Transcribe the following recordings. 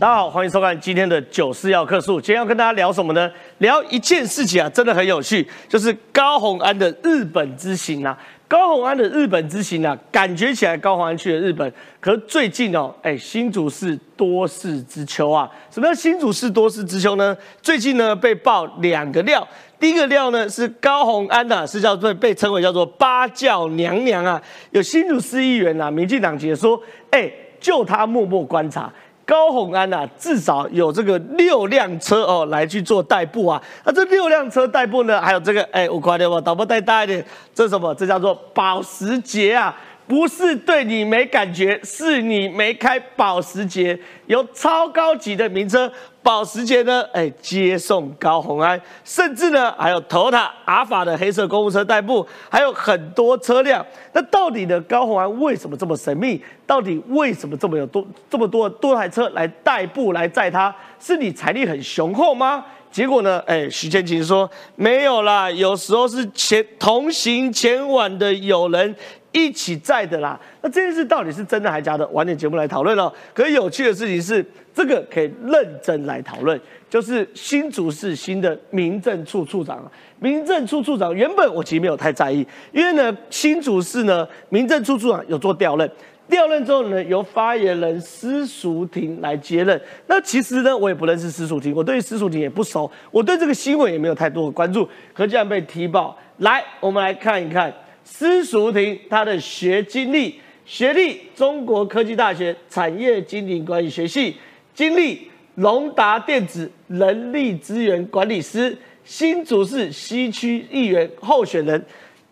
大家好，欢迎收看今天的九四要客数。今天要跟大家聊什么呢？聊一件事情啊，真的很有趣，就是高虹安的日本之行啊。高虹安的日本之行啊，感觉起来高虹安去了日本，可是最近哦，哎，新竹市多事之秋啊。什么叫新竹市多事之秋呢？最近呢被爆两个料，第一个料呢是高虹安呐，是叫做被称为叫做八教娘娘啊。有新竹市议员啊，民进党解说，哎，就他默默观察。高洪安呐，至少有这个六辆车哦，来去做代步啊。那这六辆车代步呢，还有这个哎，我快点吧，导播带大一点。这是什么？这叫做保时捷啊。不是对你没感觉，是你没开保时捷，有超高级的名车保时捷呢，哎，接送高鸿安，甚至呢还有 Toyota 阿法的黑色公务车代步，还有很多车辆。那到底呢，高鸿安为什么这么神秘？到底为什么这么有多这么多多台车来代步来载他？是你财力很雄厚吗？结果呢，哎，徐建勤说没有啦，有时候是前同行前往的友人。一起在的啦，那这件事到底是真的还是假的？晚点节目来讨论哦。可是有趣的事情是，这个可以认真来讨论，就是新竹市新的民政处处长民政处处长原本我其实没有太在意，因为呢，新竹市呢民政处处长有做调任，调任之后呢，由发言人施淑婷来接任。那其实呢，我也不认识施淑婷，我对施淑婷也不熟，我对这个新闻也没有太多的关注。可竟然被踢爆，来，我们来看一看。施淑婷，她的学经历，学历中国科技大学产业经营管理学系，经历龙达电子人力资源管理师，新竹市西区议员候选人，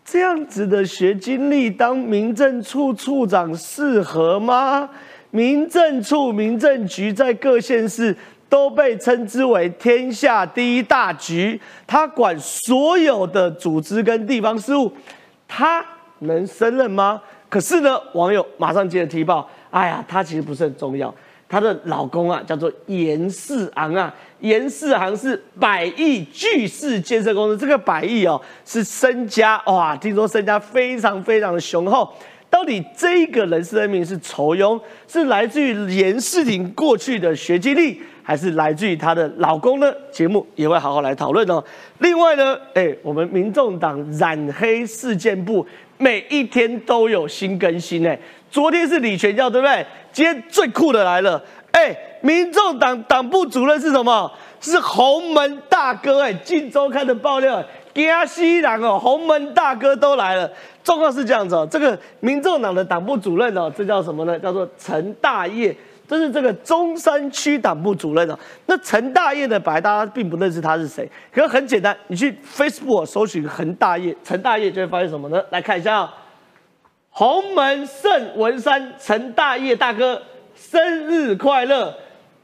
这样子的学经历当民政处处长适合吗？民政处、民政局在各县市都被称之为天下第一大局，他管所有的组织跟地方事务。他能胜任吗？可是呢，网友马上接着踢爆，哎呀，他其实不是很重要。她的老公啊，叫做严世昂啊，严世昂是百亿巨势建设公司，这个百亿哦，是身家哇，听说身家非常非常的雄厚。到底这个人事任命是酬庸，是来自于严世廷过去的学经历？还是来自于她的老公呢？节目也会好好来讨论哦。另外呢，哎，我们民众党染黑事件部每一天都有新更新哎。昨天是李全教对不对？今天最酷的来了，哎，民众党党部主任是什么？是洪门大哥哎。晋周刊的爆料，加西郎哦，洪门大哥都来了。状况是这样子哦，这个民众党的党部主任哦，这叫什么呢？叫做陈大业。这是这个中山区党部主任啊。那陈大业呢？本来大家并不认识他是谁，可是很简单，你去 Facebook 搜寻恒大业，陈大业就会发现什么呢？来看一下啊，鸿门盛文山陈大业大哥生日快乐，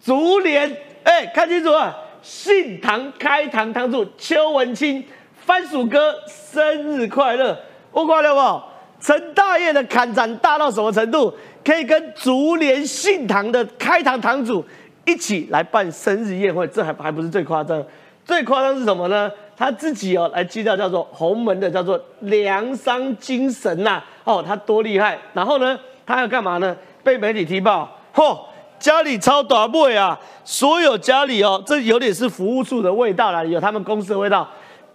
竹联哎，看清楚啊，信堂开堂堂主邱文清番薯哥生日快乐，我挂了不？陈大业的砍斩大到什么程度？可以跟竹联信堂的开堂堂主一起来办生日宴会，这还还不是最夸张，最夸张是什么呢？他自己哦来介绍叫做洪门的叫做良商精神呐，哦他多厉害。然后呢，他要干嘛呢？被媒体踢爆，嚯，家里超短贵啊！所有家里哦，这有点是服务处的味道啦，有他们公司的味道。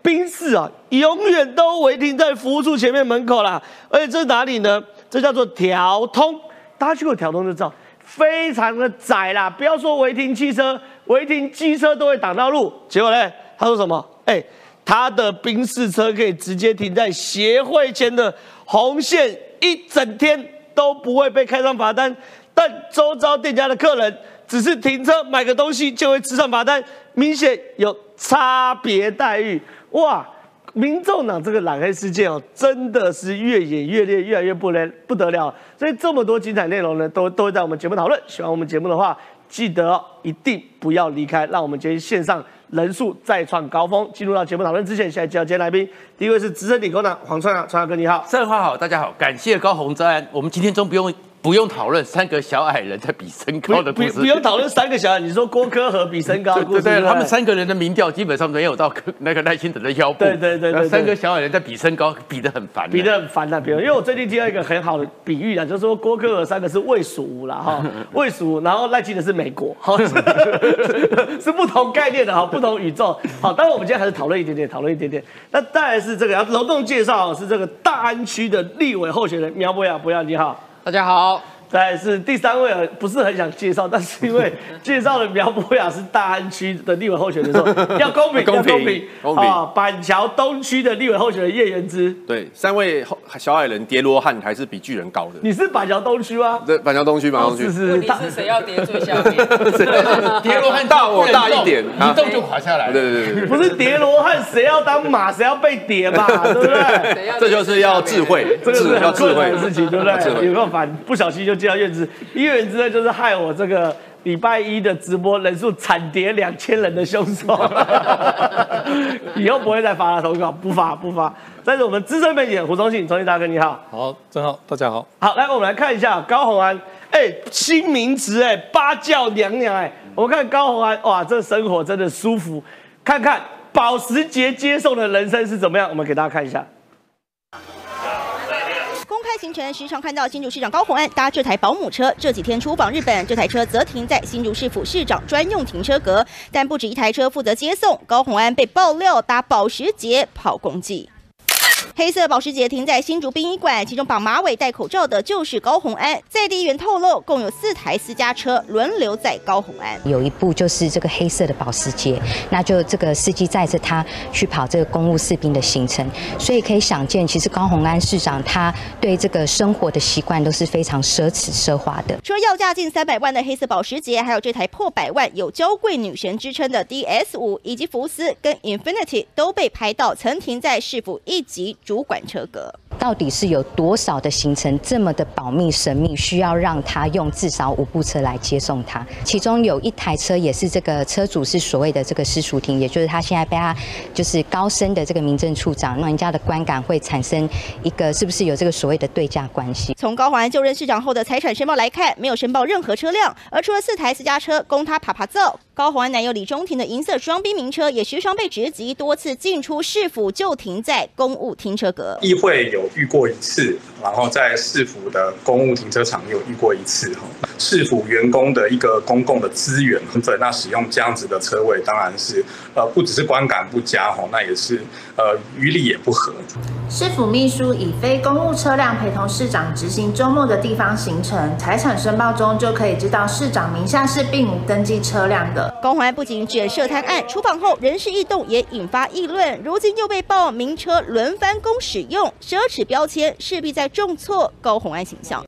宾士啊，永远都违停在服务处前面门口啦，而且这是哪里呢？这叫做调通。大家去过调通就知道，非常的窄啦。不要说违停汽车，违停机车都会挡到路。结果呢，他说什么？哎，他的宾士车可以直接停在协会前的红线，一整天都不会被开上罚单。但周遭店家的客人只是停车买个东西就会吃上罚单，明显有差别待遇。哇！民众党这个蓝黑事件哦，真的是越演越烈，越来越不能不得了。所以这么多精彩内容呢，都都会在我们节目讨论。喜欢我们节目的话，记得一定不要离开，让我们今天线上人数再创高峰。进入到节目讨论之前，现在介绍今天来宾，第一位是资深理工男黄川阳，川阳哥你好，盛华好，大家好，感谢高洪安。我们今天终不用不用讨论三个小矮人在比身高的故事，不不用讨论三个小矮人，你说郭科和比身高的故事，对对，他们三个人的民调基本上没有到那个赖清德的腰部，对对对，三个小矮人在比身高，比得很烦，比得很烦的。比如，因为我最近听到一个很好的比喻啊，就是说郭科和三个是魏蜀了哈，魏蜀，然后赖清德是美国，好，是不同概念的哈，不同宇宙。好，当然我们今天还是讨论一点点，讨论一点点。那当然是这个要隆重介绍是这个大安区的立委候选人苗博雅，博雅你好。大家好，再是第三位，不是很想介绍，但是因为 介绍的苗博雅是大安区的立委候选人，说 要公平，公平，公平啊！板桥东区的立委候选人叶元之，对，三位小矮人叠罗汉还是比巨人高的。你是板桥东区吗？对，板桥东区，板桥东区。问题是谁要叠最下面？叠罗汉大我大一点，一动就垮下来。对对对不是叠罗汉，谁要当马，谁要被叠嘛，对不对？这就是要智慧，这个是要智慧的事情，对不对？有没有反？不小心就接到院子。一人之呢，就是害我这个礼拜一的直播人数惨跌两千人的凶手，以后不会再发了投稿，不发不发。但是我们资深媒体胡忠信，忠信大哥你好，好，真好，大家好，好，来我们来看一下高红安，哎，新名词哎，八教娘娘哎，我们看高红安，哇，这生活真的舒服，看看保时捷接送的人生是怎么样，我们给大家看一下。行程时常看到新竹市长高虹安搭这台保姆车，这几天出访日本，这台车则停在新竹市府市长专用停车格。但不止一台车负责接送，高虹安被爆料搭保时捷跑公祭。黑色保时捷停在新竹殡仪馆，其中绑马尾、戴口罩的就是高红安。在地议员透露，共有四台私家车轮流载高红安。有一部就是这个黑色的保时捷，那就这个司机载着他去跑这个公务士兵的行程，所以可以想见，其实高红安市长他对这个生活的习惯都是非常奢侈奢华的。除了要价近三百万的黑色保时捷，还有这台破百万、有娇贵女神之称的 DS 五，以及福斯跟 Infinity 都被拍到曾停在市府一级。主管车格。到底是有多少的行程这么的保密神秘，需要让他用至少五部车来接送他？其中有一台车也是这个车主是所谓的这个私塾庭，也就是他现在被他就是高升的这个民政处长，让人家的观感会产生一个是不是有这个所谓的对价关系？从高环就任市长后的财产申报来看，没有申报任何车辆，而除了四台私家车供他爬爬走，高环男友李中庭的银色双宾名车也时常被直击，多次进出市府就停在公务停。车格议会有遇过一次，然后在市府的公务停车场有遇过一次哈。市府员工的一个公共的资源，那使用这样子的车位，当然是呃不只是观感不佳哈，那也是呃于理也不合。市府秘书以非公务车辆陪同市长执行周末的地方行程，财产申报中就可以知道市长名下是并无登记车辆的。公环不仅卷涉贪案，出访后人事异动也引发议论，如今又被曝名车轮番。公使用奢侈标签，势必在重挫高红安形象。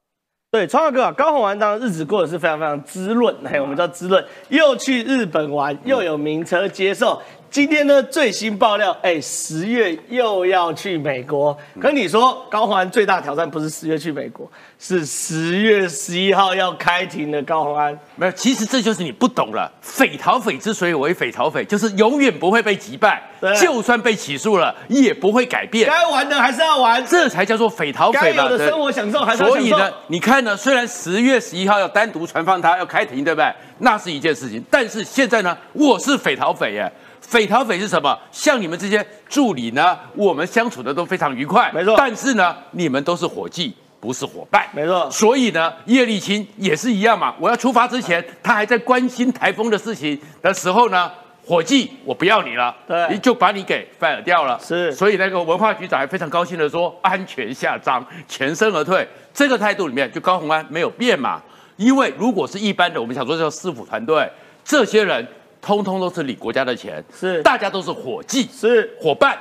对，川哥哥，高红安当日子过得是非常非常滋润，嘿，我们叫滋润，又去日本玩，又有名车接受。今天呢，最新爆料，哎，十月又要去美国。跟你说，高宏安最大挑战不是十月去美国，是十月十一号要开庭的高宏安。没有，其实这就是你不懂了。匪逃匪之所以为匪逃匪，就是永远不会被击败，就算被起诉了，也不会改变。该玩的还是要玩，这才叫做匪逃匪嘛。该有的生活享受还是要享受。所以呢，你看呢，虽然十月十一号要单独传放他要开庭，对不对？那是一件事情。但是现在呢，我是匪逃匪耶。匪逃匪是什么？像你们这些助理呢，我们相处的都非常愉快，没错。但是呢，你们都是伙计，不是伙伴，没错。所以呢，叶立青也是一样嘛。我要出发之前，他还在关心台风的事情的时候呢，伙计，我不要你了，对，就把你给 fire 掉了。是。所以那个文化局长还非常高兴的说，安全下章，全身而退。这个态度里面，就高鸿安没有变嘛。因为如果是一般的，我们想说叫师傅团队，这些人。通通都是领国家的钱，是大家都是伙计，是伙伴。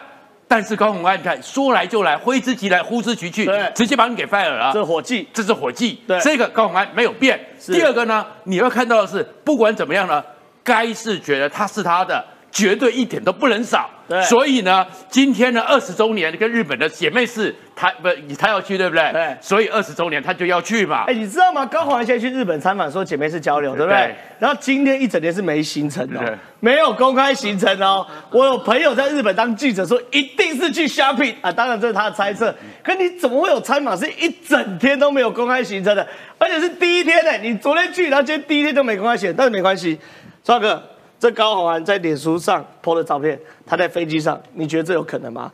但是高鸿安，你看说来就来，挥之即来，呼之即去，直接把你给 fire 了。这伙计，这是伙计。对，这个高鸿安没有变。第二个呢，你要看到的是，不管怎么样呢，该是觉得他是他的，绝对一点都不能少。对所以呢，今天呢二十周年跟日本的姐妹市，他不他要去对不对？对所以二十周年他就要去嘛哎、。你知道吗？高黄现在去日本参访，说姐妹市交流，对不对？对然后今天一整天是没行程的、没有公开行程哦。我有朋友在日本当记者说，一定是去 shopping 啊，当然这是他的猜测。可你怎么会有参访是一整天都没有公开行程的，而且是第一天呢？你昨天去，然后今天第一天都没公开行程，但是没关系，帅哥。这高宏安在脸书上 po 的照片，他在飞机上，你觉得这有可能吗？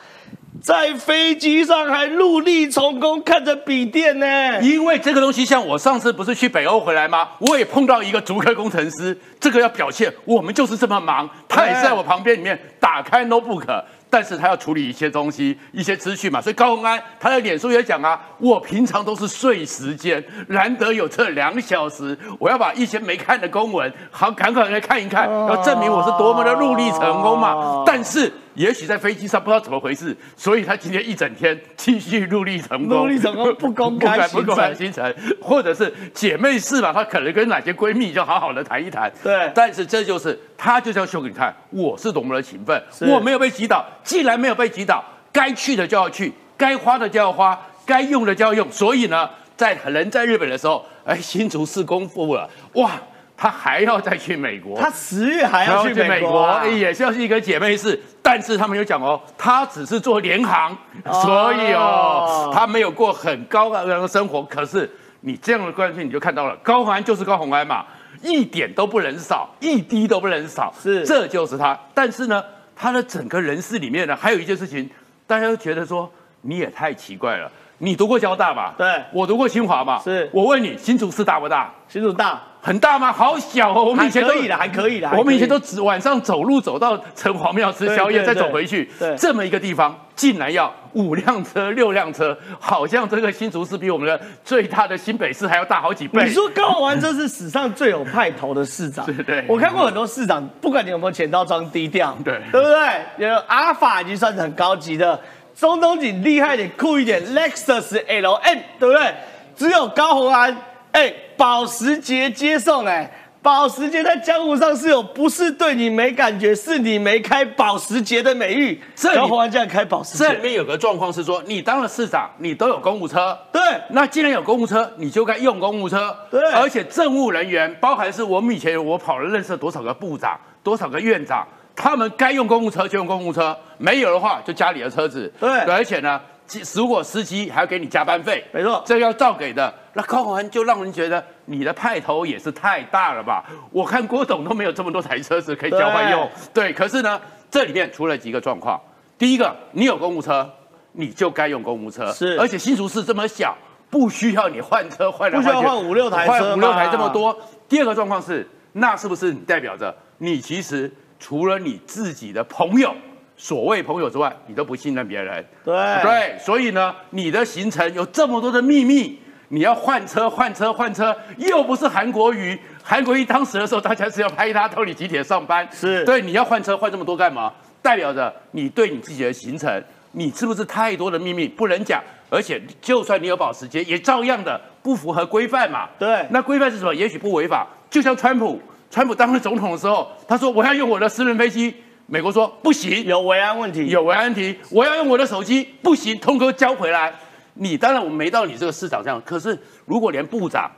在飞机上还陆力从公，看着笔电呢？因为这个东西，像我上次不是去北欧回来吗？我也碰到一个足科工程师，这个要表现我们就是这么忙。他也在我旁边里面打开 notebook，但是他要处理一些东西、一些资讯嘛。所以高鸿安他的脸书也讲啊，我平常都是睡时间，难得有这两小时，我要把一些没看的公文好赶快来看一看，要证明我是多么的努力成功嘛。但是。也许在飞机上不知道怎么回事，所以他今天一整天继续努力成功，努力成功 不公不公开行程，或者是姐妹市嘛，她可能跟哪些闺蜜就好好的谈一谈。对但是这就是她就是要秀给你看，我是多么的勤奋，我没有被击倒，既然没有被击倒，该去的就要去，该花的就要花，该用的就要用。所以呢，在人在日本的时候，哎，新竹市公布了，哇，他还要再去美国，他十月还要去美美国、啊，也就是一个姐妹市，但是他们有讲哦，他只是做联航，所以哦，他没有过很高的生活。可是你这样的关系，你就看到了，高鸿安就是高红安嘛，一点都不能少，一滴都不能少，是这就是他。但是呢，他的整个人事里面呢，还有一件事情，大家都觉得说你也太奇怪了。你读过交大吧？对我读过清华嘛。是我问你，新竹市大不大？新竹大很大吗？好小哦，我们以前都可以的还可以啦还可以我们以前都只晚上走路走到城隍庙吃宵夜，再走回去。对这么一个地方，竟然要五辆车、六辆车，好像这个新竹市比我们的最大的新北市还要大好几倍。你说高虹安这是史上最有派头的市长，对对我看过很多市长，不管你有没有钱，都要装低调，对对不对？有阿尔法已经算是很高级的，中东锦厉害一点、酷一点，Lexus LM，对不对？只有高虹安，哎，保时捷接送，哎。保时捷在江湖上是有不是对你没感觉，是你没开保时捷的美誉。这里高虹安竟然开保时捷，这里面有个状况是说，你当了市长，你都有公务车，对那既然有公务车，你就该用公务车。对而且政务人员，包含是我们以前我跑了认识了多少个部长，多少个院长，他们该用公务车就用公务车，没有的话就家里的车子。对而且呢，其如果司机还要给你加班费，没错这要照给的。那高鸿安就让人觉得你的派头也是太大了吧？我看郭董都没有这么多台车子可以交换用。对，可是呢，这里面出了几个状况。第一个，你有公务车，你就该用公务车，是而且新竹市这么小，不需要你换车换来换去，不需要换五六台车换五六台嘛这么多。第二个状况是，那是不是代表着你其实除了你自己的朋友，所谓朋友之外，你都不信任别人？对对，所以呢，你的行程有这么多的秘密，你要换车换车换车，又不是韩国瑜。韩国瑜当时的时候，大家是要拍他到你几点上班，是对，你要换车换这么多干嘛？代表着你对你自己的行程，你是不是太多的秘密不能讲？而且就算你有保时捷，也照样的不符合规范嘛。对那规范是什么？也许不违法，就像川普，川普当了总统的时候，他说我要用我的私人飞机，美国说不行，有维安问题，有维安题，我要用我的手机，不行，通通交回来。你当然我们没到你这个市长这样，可是如果连部长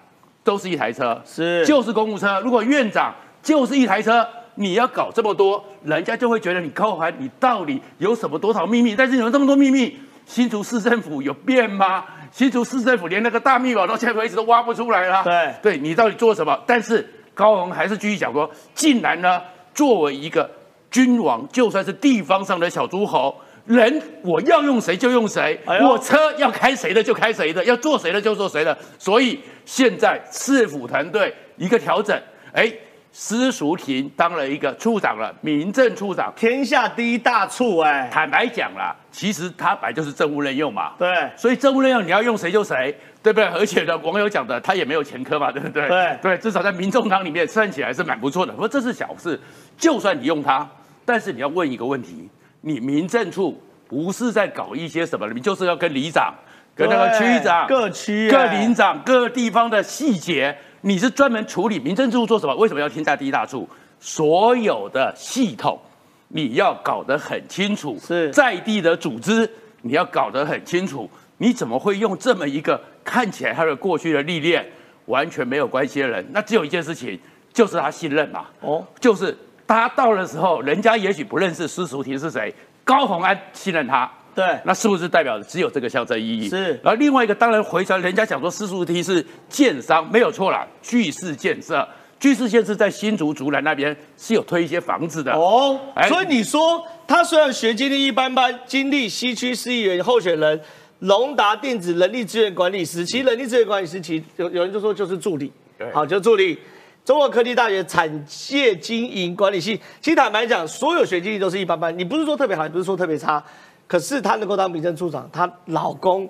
都是一台车，是就是公务车，如果院长就是一台车，你要搞这么多，人家就会觉得你高环，你到底有什么多少秘密？但是你有这么多秘密，新竹市政府有变吗？新竹市政府连那个大密宝到现在为止都挖不出来了。对对你到底做什么？但是高宏还是继续讲说，竟然呢，作为一个君王，就算是地方上的小诸侯。人我要用谁就用谁，哎我车要开谁的就开谁的，要做谁的就做谁的。所以现在市府团队一个调整，哎，施淑婷当了一个处长了，民政处长。天下第一大处哎、坦白讲啦，其实他本来就是政务任用嘛，对所以政务任用你要用谁就谁，对不对？而且呢，网友讲的他也没有前科嘛，对不对？对对，至少在民众党里面算起来是蛮不错的。不过这是小事，就算你用它，但是你要问一个问题：你民政处不是在搞一些什么？你就是要跟里长、跟那个区长、各区各哎领长、各地方的细节，你是专门处理民政处做什么？为什么要天下第一大处？所有的系统。你要搞得很清楚，是在地的组织你要搞得很清楚。你怎么会用这么一个看起来他的过去的历练完全没有关系的人？那只有一件事情，就是他信任嘛。哦，就是他到的时候，人家也许不认识施淑婷是谁，高鸿安信任他。对，那是不是代表只有这个象征意义？是然后另外一个，当然回传，人家讲说施淑婷是建商，没有错啦，巨市建设，巨市建设在新竹竹南那边是有推一些房子的。哦，哎所以你说他虽然学经历一般般，经历西区市议员候选人，龙达电子人力资源管理师，其实人力资源管理师其实有有人就说就是助理对，好，就助理。中国科技大学产业经营管理系，其实坦白讲，所有学经历都是一般般。你不是说特别好，也不是说特别差，可是她能够当民政处长，她老公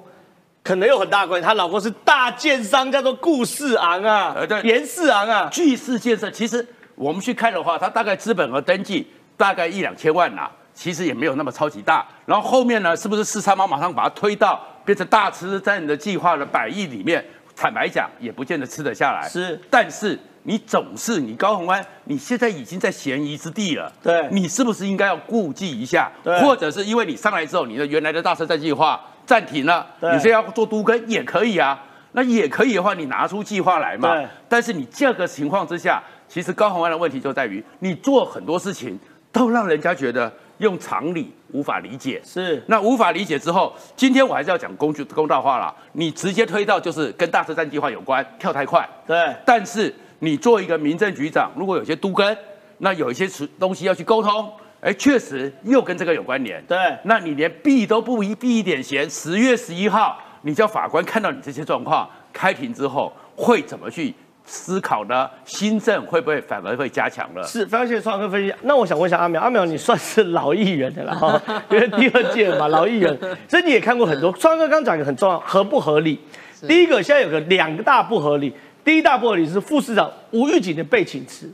可能有很大的关系。她老公是大建商，叫做顾世昂啊呃对，严世昂啊，巨市建设，其实我们去看的话，他大概资本额登记大概一两千万啦、其实也没有那么超级大。然后后面呢，是不是四三毛马上把它推到变成大吃，在你的计划的百亿里面？坦白讲，也不见得吃得下来。是但是你总是你高鸿安，你现在已经在嫌疑之地了。对你是不是应该要顾忌一下？对或者是因为你上来之后，你的原来的大车站计划暂停了，对你现在要做都跟也可以啊。那也可以的话，你拿出计划来嘛。对但是你这个情况之下，其实高鸿安的问题就在于，你做很多事情都让人家觉得用常理无法理解。是那无法理解之后，今天我还是要讲公具公道话啦。你直接推到就是跟大车站计划有关，跳太快。对。但是你做一个民政局长，如果有些都跟，那有一些东西要去沟通，哎，确实又跟这个有关联。对那你连避都不一避一点嫌，十月十一号，你叫法官看到你这些状况，开庭之后会怎么去思考呢？新政会不会反而会加强了？是，非常谢谢创哥分析。那我想问一下阿苗，阿苗你算是老议员的了哈，因为第二届嘛，老议员，所以你也看过很多。创哥刚讲一个很重要，合不合理？第一个现在有个两个大不合理，第一大不合理是副市长吴玉景的被请辞。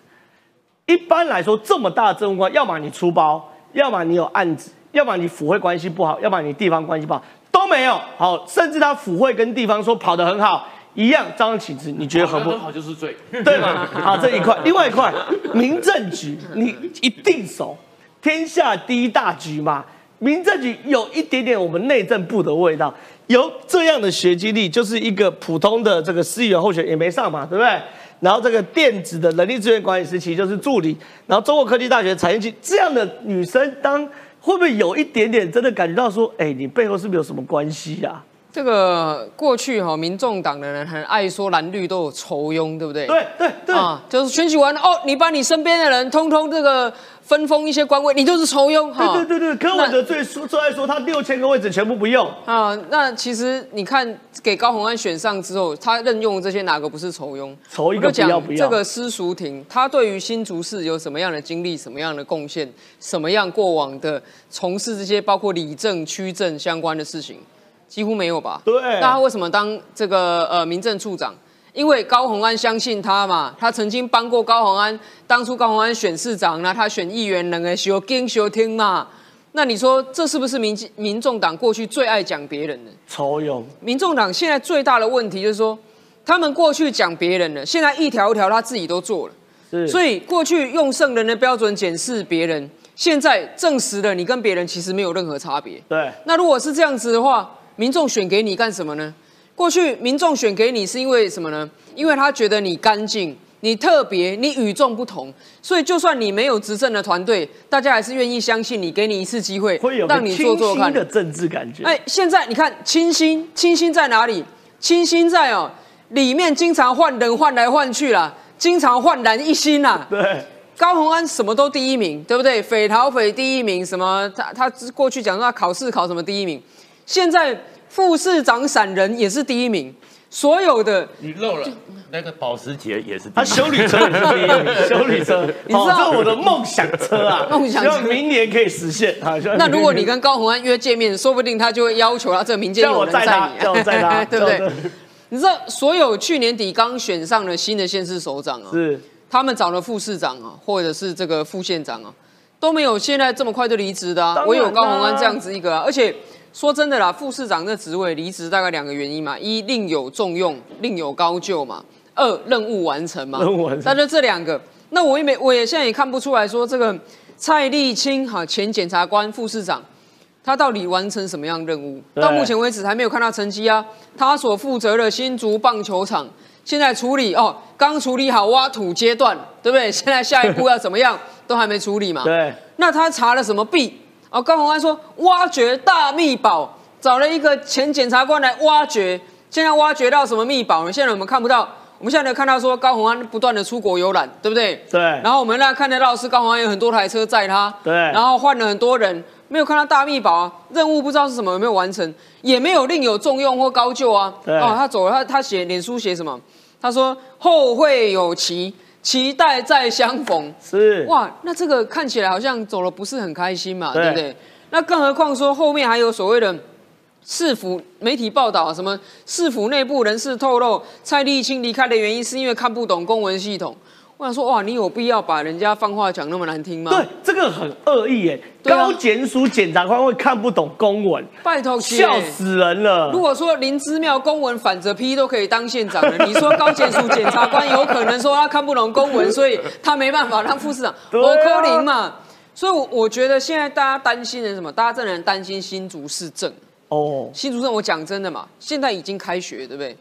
一般来说，这么大的政务官，要么你出包，要么你有案子，要么你府会关系不好，要么你地方关系不好，都没有。好，甚至他府会跟地方说跑得很好，一样照样请辞。你觉得合不？很好就是罪。对吗？好，这一块，另外一块，民政局你一定熟，天下第一大局嘛。民政局有一点点我们内政部的味道，有这样的学经历，就是一个普通的这个市议员候选也没上嘛，对不对？然后这个电子的人力资源管理师其实就是助理，然后中国科技大学产业局这样的女生当，会不会有一点点真的感觉到说，哎，你背后是不是有什么关系呀、这个过去哈、民众党的人很爱说蓝绿都有仇庸，对不对？对对对，啊，就是选举完哦，你把你身边的人通通这个分封一些官位，你就是仇庸哈。对对对对，柯文哲最说最爱说他六千个位置全部不用。啊，那其实你看，给高鸿安选上之后，他任用的这些哪个不是仇庸？仇一个不要不要这个施淑婷，她对于新竹市有什么样的经历、什么样的贡献、什么样过往的从事这些包括里政、区政相关的事情，几乎没有吧？对那他为什么当这个呃民政处长？因为高鸿安相信他嘛，他曾经帮过高鸿安，当初高鸿安选市长那他选议员，能个修跟修听嘛。那你说这是不是民民众党过去最爱讲别人的？仇勇，民众党现在最大的问题就是说，他们过去讲别人的，现在一条一条他自己都做了。是，所以过去用圣人的标准检视别人，现在证实了你跟别人其实没有任何差别。对那如果是这样子的话，民众选给你干什么呢？过去民众选给你是因为什么呢？因为他觉得你干净、你特别、你与众不同，所以就算你没有执政的团队，大家还是愿意相信你，给你一次机会，会有让你做做看新。的政治感觉。哎，现在你看清新，清新在哪里？清新在哦，里面经常换人换来换去啦，经常焕然一新啦。对，高鸿安什么都第一名，对不对？匪逃匪第一名，什么他他过去讲说他考试考什么第一名，现在副市长闪人也是第一名，所有的你漏了那个保时捷也是第一他修理车也是第一名，修理车，你知道哦我的梦想车啊，梦想车。希望明年可以实现。那如果你跟高鸿安约见面，说不定他就会要求他这个民间叫我有人载他你、，叫我载他，对不对？你知道所有去年底刚选上的新的县市首长啊，是。他们找了副市长啊，或者是这个副县长啊，都没有现在这么快就离职的啊我有高鸿安啦这样子一个啊，而且说真的啦，副市长这职位离职大概两个原因嘛：一另有重用，另有高就嘛；二任务完成嘛。任务完成那就这两个。那我也没，我也现在也看不出来说这个蔡立青哈前检察官、副市长，他到底完成什么样任务？到目前为止还没有看到成绩啊。他所负责的新竹棒球场现在处理哦，刚处理好挖土阶段，对不对？现在下一步要怎么样都还没处理嘛。对，那他查了什么弊？哦，高鸿安说挖掘大秘宝，找了一个前检察官来挖掘，现在挖掘到什么秘宝呢？现在我们看不到，我们现在能看到说高鸿安不断的出国游览，对不对？对然后我们那看得到是高鸿安有很多台车载他，对然后换了很多人，没有看到大秘宝啊，任务不知道是什么，有没有完成，也没有另有重用或高就啊。对哦，他走了，他他写脸书写什么？他说后会有期，期待再相逢。是，哇，那这个看起来好像走了不是很开心嘛，对对不对？那更何况说后面还有所谓的市府媒体报道，什么市府内部人士透露，蔡立青离开的原因是因为看不懂公文系统。我想说，哇，你有必要把人家放话讲那么难听吗？对，这个很恶意耶。啊高检署检察官会看不懂公文，拜托笑死人了。如果说林之妙公文反着批都可以当县长了，你说高检署检察官有可能说他看不懂公文，所以他没办法当副市长，对啊我柯林嘛。所以我，我觉得现在大家担心的是什么？大家真的很担心新竹市政。哦，新竹市，我讲真的嘛，现在已经开学，对不对？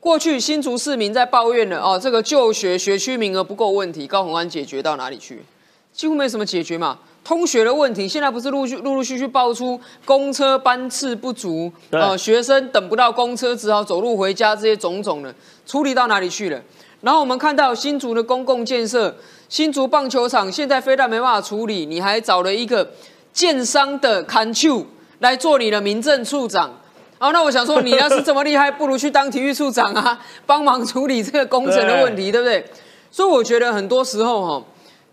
过去新竹市民在抱怨了哦，这个就学学区名额不够问题，高虹安解决到哪里去？几乎没什么解决嘛。通学的问题，现在不是陆续陆陆续续爆出公车班次不足，对呃，学生等不到公车，只好走路回家，这些种种的处理到哪里去了？然后我们看到新竹的公共建设，新竹棒球场现在非但没办法处理，你还找了一个建商的砍丘来做你的民政处长。好，那我想说，你要是这么厉害，不如去当体育处长啊，帮忙处理这个工程的问题，对不对？所以我觉得很多时候哈，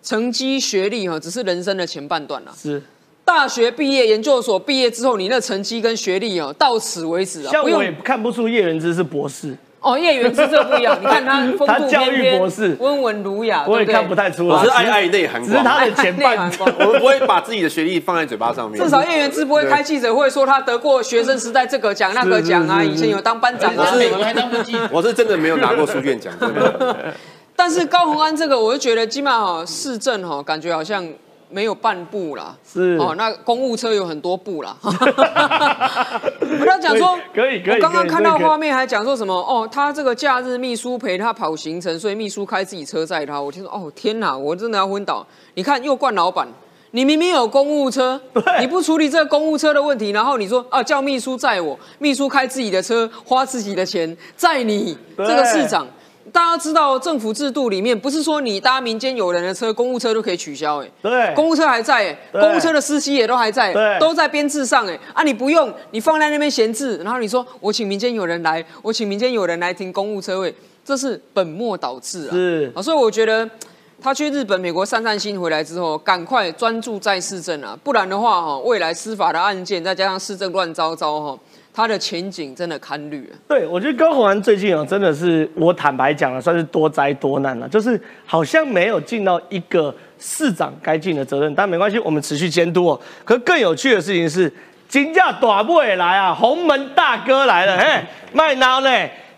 成绩、学历哈，只是人生的前半段啦。是，大学毕业、研究所毕业之后，你那成绩跟学历哦，到此为止啊，不用像我也看不出叶仁之是博士，哦。叶元之这不一样，你看他风度他教育翩翩博士温文儒雅，我也看不太出来。我是爱爱内涵光，只是他的前半 内涵 我们不会把自己的学历放在嘴巴上面。至少叶元之不会开记者会说他得过学生时代这个奖那个奖啊，是是是以前有当班长啊。在美国还当过记者。我是真的没有拿过书卷奖，真的。但是高鸿安这个，我就觉得基本上哈市政哈，感觉好像没有半步啦。是哦，那公务车有很多步啦。我要讲说，可以可以可以我刚刚看到画面还讲说什么哦，他这个假日秘书陪他跑行程，所以秘书开自己车载他。我听说哦天哪，我真的要昏倒。你看又怪老板。你明明有公务车，你不处理这个公务车的问题，然后你说啊叫秘书载我，秘书开自己的车，花自己的钱载你这对个市长，大家知道政府制度里面不是说你搭民间有人的车，公务车都可以取消哎、对。公务车还在公务车的司机也都还在、对。都在编制上哎、啊你不用，你放在那边闲置，然后你说我请民间有人来，我请民间有人来停公务车位，这是本末倒置啊！是。啊，所以我觉得他去日本、美国散散心回来之后，赶快专注在市政啊，不然的话哈，未来司法的案件再加上市政乱糟糟哈，他的前景真的堪虑啊。对，我觉得高虹安最近啊，真的是我坦白讲了，算是多灾多难了，就是好像没有尽到一个市长该尽的责任。但没关系，我们持续监督哦。可更有趣的事情是，金价短不也来啊，洪门大哥来了，嘿，麦闹呢？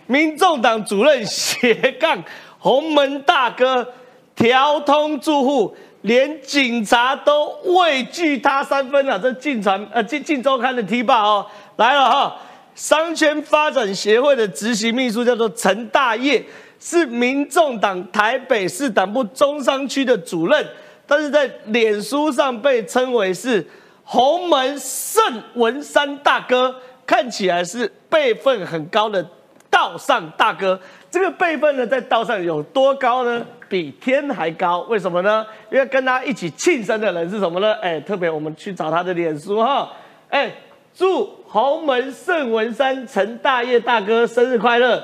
民众党主任斜杠洪门大哥调通住户。连警察都畏惧他三分了，这晋传呃晋晋周刊的踢爆哦来了哈、商圈发展协会的执行秘书叫做陈大业，是民众党台北市党部中商区的主任，但是在脸书上被称为是洪门圣文山大哥，看起来是辈分很高的道上大哥。这个辈分呢，在道上有多高呢？比天还高。为什么呢？因为跟他一起庆生的人是什么呢？哎，特别我们去找他的脸书哈，哎，祝洪门圣文山陈大业大哥生日快乐！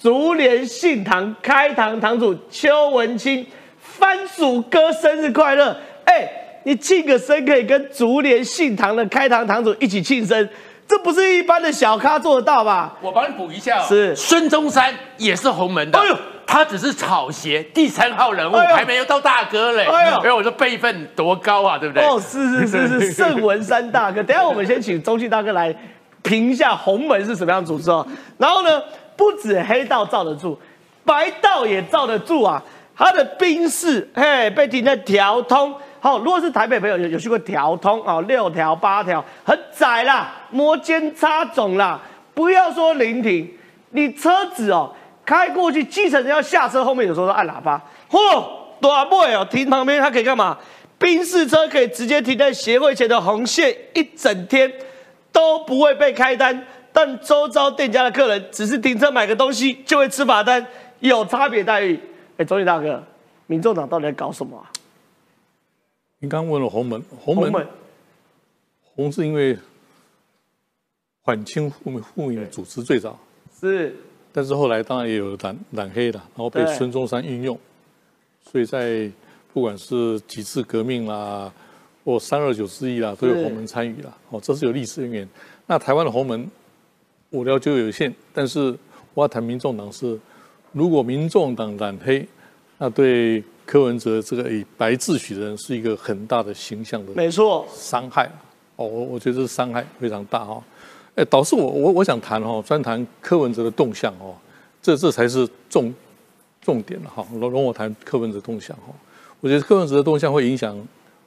竹联信堂开堂堂主邱文清，番薯哥生日快乐！哎，你庆个生可以跟竹联信堂的开堂堂主一起庆生，这不是一般的小咖做得到吧？我帮你补一下、哦，是孙中山也是洪门的，哎呦他只是草鞋第三号人物，还没有到大哥嘞。哎呦因为我说辈分多高啊，对不对？哦，是是是是，圣文山大哥。等下我们先请中信大哥来评一下洪门是什么样的组织哦。然后呢，不止黑道罩得住，白道也罩得住啊。他的兵士嘿被停在调通，好，如果是台北朋友有有去过条通哦，六条八条很窄啦，摩肩擦踵啦，不要说临停，你车子哦开过去，计程车要下车，后面有时候都按喇叭，嚯，大不哦，停旁边他可以干嘛？宾士车可以直接停在协会前的红线，一整天都不会被开单，但周遭店家的客人只是停车买个东西就会吃罚单，有差别待遇。哎，总理大哥，民众党到底在搞什么啊？您刚问了红门，红门红是因为反清复明复明的主持最早，是但是后来当然也有染染黑的，然后被对孙中山运用，所以在不管是几次革命啦，或三二九之一啦，都有是洪门参与啦。哦，这是有历史渊源。那台湾的洪门，我了解有限，但是我要谈民众党是，如果民众党染黑，那对柯文哲这个以白自诩的人是一个很大的形象的没错，伤害哦，我我觉得这伤害非常大哈、哦。哎，导致我我我想谈哦，专谈柯文哲的动向哦，这这才是重重点了哈。容容我谈柯文哲动向哈，我觉得柯文哲的动向会影响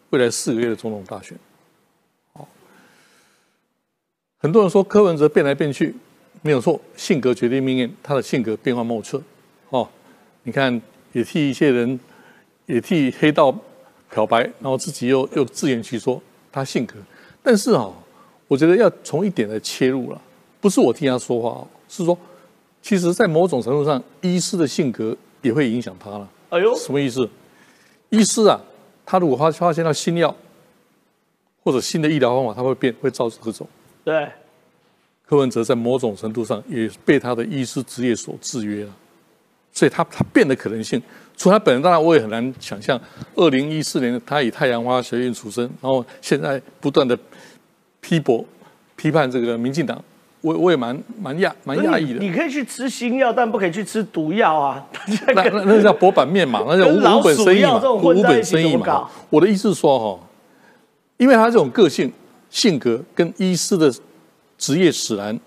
未来四个月的总统大选。哦，很多人说柯文哲变来变去没有错，性格决定命运，他的性格变化莫测哦。你看，也替一些人也替黑道漂白，然后自己又又自圆其说，他性格。但是哦，我觉得要从一点来切入了，不是我替他说话哦，是说，其实，在某种程度上，医师的性格也会影响他了。哎呦，什么意思？医师啊，他如果发发现到新药或者新的医疗方法，他会变，会照这个走。对，柯文哲在某种程度上也被他的医师职业所制约了，所以他他变的可能性，除了他本人，当然我也很难想象，二零一四年他以太阳花学院出身，然后现在不断的批驳批判这个民进党，我我也蛮蛮讶蛮讶异的。你可以去吃新药，但不可以去吃毒药啊。那那那叫博版面嘛，那叫无无本生意嘛，无本生意嘛。我的意思是说哈，因为他这种个性、性格跟医师的职业使然，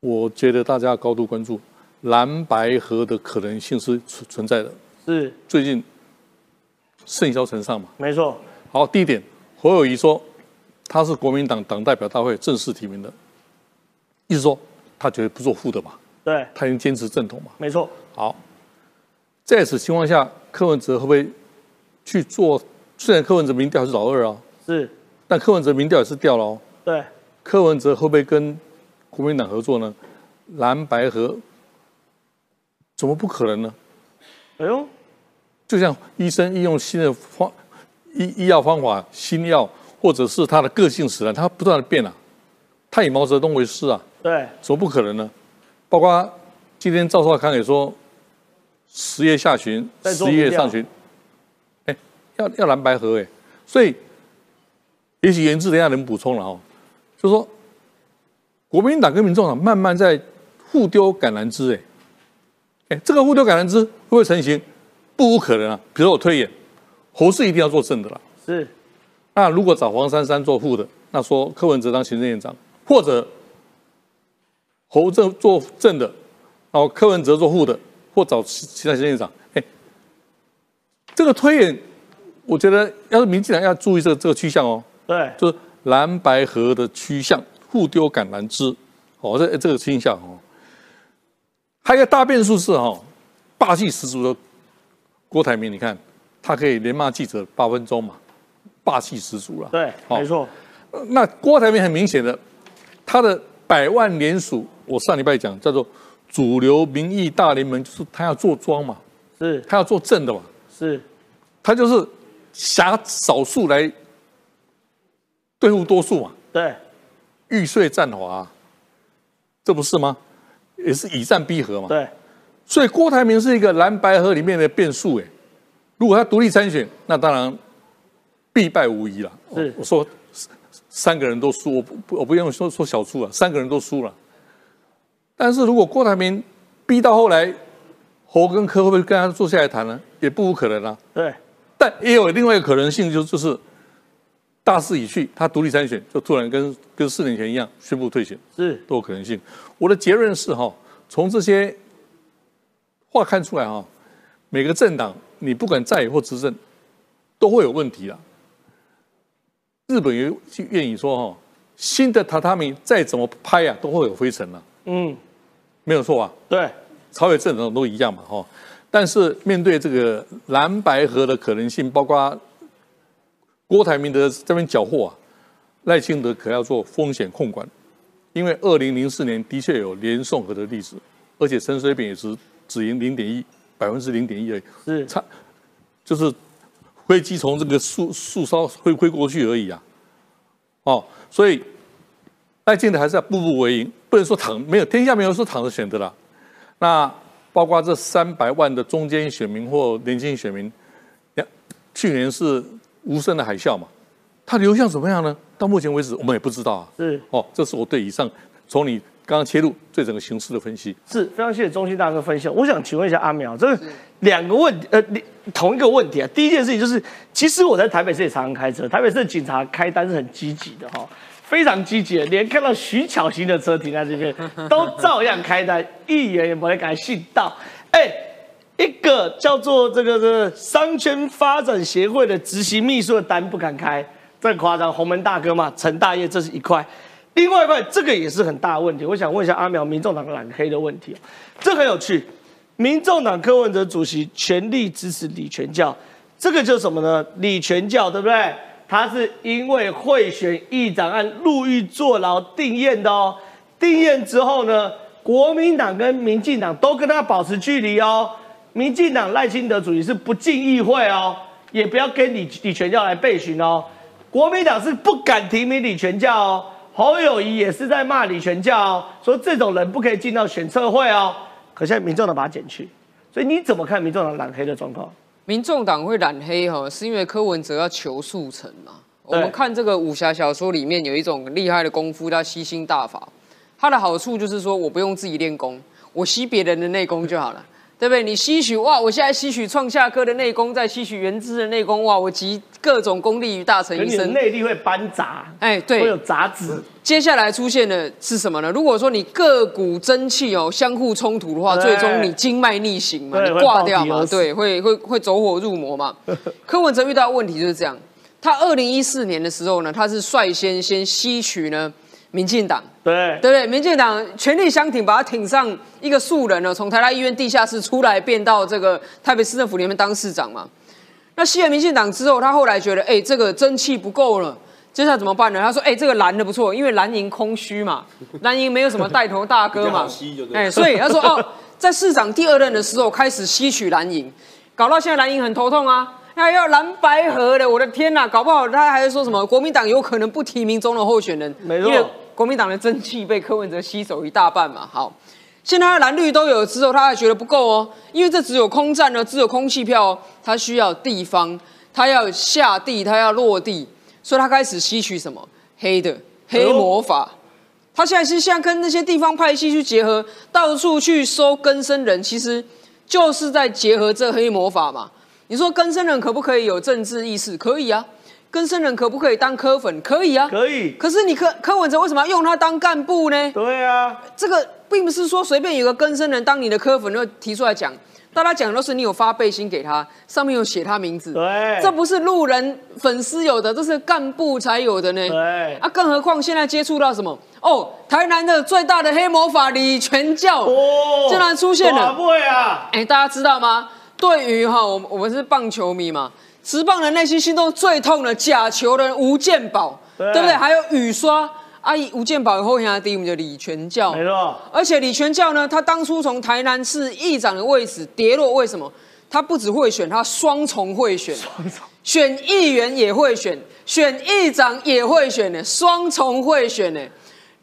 我觉得大家要高度关注蓝白河的可能性是存存在的。是最近盛嚣尘上嘛，没错，好，第一点，侯友谊说他是国民党党代表大会正式提名的，意思说他绝对不做副的嘛，对，他已经坚持正统嘛。没错，好，在此情况下，柯文哲会不会去做？虽然柯文哲民调是老二啊，是，但柯文哲民调也是掉了哦。对，柯文哲会不会跟国民党合作呢？蓝白合怎么不可能呢？哎呦，就像医生应用新的方医医药方法、新药，或者是他的个性使然，他不断的变啊。他以毛泽东为师啊，对，怎么不可能呢？包括今天赵少康也说，十月下旬、十一月上旬，哎，要要蓝白合哎，所以也许言之等一下能补充了哦，就说国民党跟民众党慢慢在互丢橄榄枝哎，哎，这个互丢橄榄枝会不会成型？不无可能啊。比如我推演，侯氏一定要做正的啦，是，那如果找黄珊珊做副的，那说柯文哲当行政院长，或者侯正做正的，然后柯文哲做副的，或找其其他行政院长。哎，这个推演，我觉得要是民进党要注意这个这个趋向哦，对，就是蓝白河的趋向，互丢橄榄枝，哦，这这个倾向哦。还有一个大变数是哈、哦，霸气十足的郭台铭，你看他可以连骂记者八分钟嘛，霸气十足了。对，好没错，那郭台铭很明显的，他的百万联署，我上礼拜讲叫做主流民意大联盟，就是他要做庄嘛，是他要做正的嘛，是，他就是挟少数来对付多数嘛，对，玉碎战华，这不是吗？也是以战逼和嘛。对，所以郭台铭是一个蓝白河里面的变数哎，如果他独立参选，那当然必败无疑了。是我说三个人都输，我不不我不用说说小输了，三个人都输了。但是如果郭台铭逼到后来，侯跟柯会不会跟他坐下来谈呢？也不无可能啊。对，但也有另外一个可能性，就就是大势已去，他独立参选，就突然跟跟四年前一样宣布退选，是，都有可能性。我的结论是哈，从这些话看出来哈，每个政党你不管在野或执政，都会有问题啦。日本有愿意说哈，新的榻榻米再怎么拍啊，都会有灰尘了。嗯，没有错啊。对，朝野政党都一样嘛哈。但是面对这个蓝白河的可能性，包括郭台铭的这边缴获啊，赖清德可要做风险控管，因为二零零四年的确有连宋河的历史，而且陈水扁也是只赢零点一百分之零点一而已，是差就是飞机从这个树树梢飞飞过去而已啊。哦，所以赖清德还是要步步为营，不能说躺没有天下没有说躺着选的啦。那包括这三百万的中间选民或年轻选民，去年是无声的海啸嘛，它流向怎么样呢？到目前为止我们也不知道啊。是哦，这是我对以上从你刚刚切入对整个形势的分析。是非常谢谢中心大哥分析。我想请问一下阿苗，这个两个问题，呃，同一个问题啊。第一件事情就是，其实我在台北市也常常开车，台北市的警察开单是很积极的哈，非常积极的，连看到徐巧芯的车停在这边，都照样开单，一言也不会敢信道。哎，一个叫做这个这个商圈发展协会的执行秘书的单不敢开，这很夸张。鸿门大哥嘛，陈大业这是一块。另外一块，这个也是很大的问题。我想问一下阿苗，民众党蓝黑的问题，这很有趣。民众党柯文哲主席全力支持李全教，这个就是什么呢？李全教对不对？他是因为贿选议长案入狱坐牢定验的哦。定验之后呢，国民党跟民进党都跟他保持距离哦。民进党赖清德主席是不进议会哦，也不要跟李李全教来备询哦。国民党是不敢提名李全教哦。侯友谊也是在骂李全教哦，说这种人不可以进到选测会哦。可现在民众党把他减去，所以你怎么看民众党染黑的状况？民众党会染黑哈，是因为柯文哲要求速成嘛。我们看这个武侠小说里面有一种厉害的功夫叫吸星大法，它的好处就是说我不用自己练功，我吸别人的内功就好了。对不对？你吸取哇！我现在吸取创下科的内功，再吸取原知的内功哇！我集各种功力于大成一身，内力会搬杂，哎，对，会有杂质。接下来出现的是什么呢？如果说你各股真气哦相互冲突的话，最终你经脉逆行嘛，你挂掉嘛，对，会会会走火入魔嘛。柯文哲遇到问题就是这样，他二零一四年的时候呢，他是率先先吸取呢。民进党对对不对？民进党全力相挺，把他挺上一个素人呢，从台大医院地下室出来，变到这个台北市政府里面当市长嘛。那吸了民进党之后，他后来觉得，哎，这个蒸气不够了，接下来怎么办呢？他说，哎，这个蓝的不错，因为蓝营空虚嘛，蓝营没有什么带头大哥嘛，哎，所以他说，哦，在市长第二任的时候开始吸取蓝营，搞到现在蓝营很头痛啊，那要蓝白合的，我的天呐，搞不好他还说什么国民党有可能不提名中的候选人，没错。国民党的真气被柯文哲吸走一大半嘛？好，现在蓝绿都有之后，他还觉得不够哦，因为这只有空战呢，只有空气票，哦他需要地方，他要下地，他要落地，所以他开始吸取什么黑的黑魔法。他现在是像跟那些地方派系去结合，到处去收根生人，其实就是在结合这黑魔法嘛。你说根生人可不可以有政治意识？可以啊。根生人可不可以当科粉？可以啊，可以。可是你柯柯文哲为什么要用他当干部呢？对啊，这个并不是说随便有个跟生人当你的科粉就提出来讲，大家讲的都是你有发背心给他，上面有写他名字。对，这不是路人粉丝有的，这是干部才有的呢。对啊，更何况现在接触到什么？哦，台南的最大的黑魔法李全教哦，竟然出现了。不会啊？哎，大家知道吗？对于哈，我我们是棒球迷嘛。持棒的内心心中最痛的假球人吴建宝，对不对？还有雨刷阿姨吴建宝以后现在第一名就李全教，没错。而且李全教呢，他当初从台南市议长的位置跌落，为什么？他不只会选，他双重会选，选议员也会选，选议长也会选呢，双重会选呢。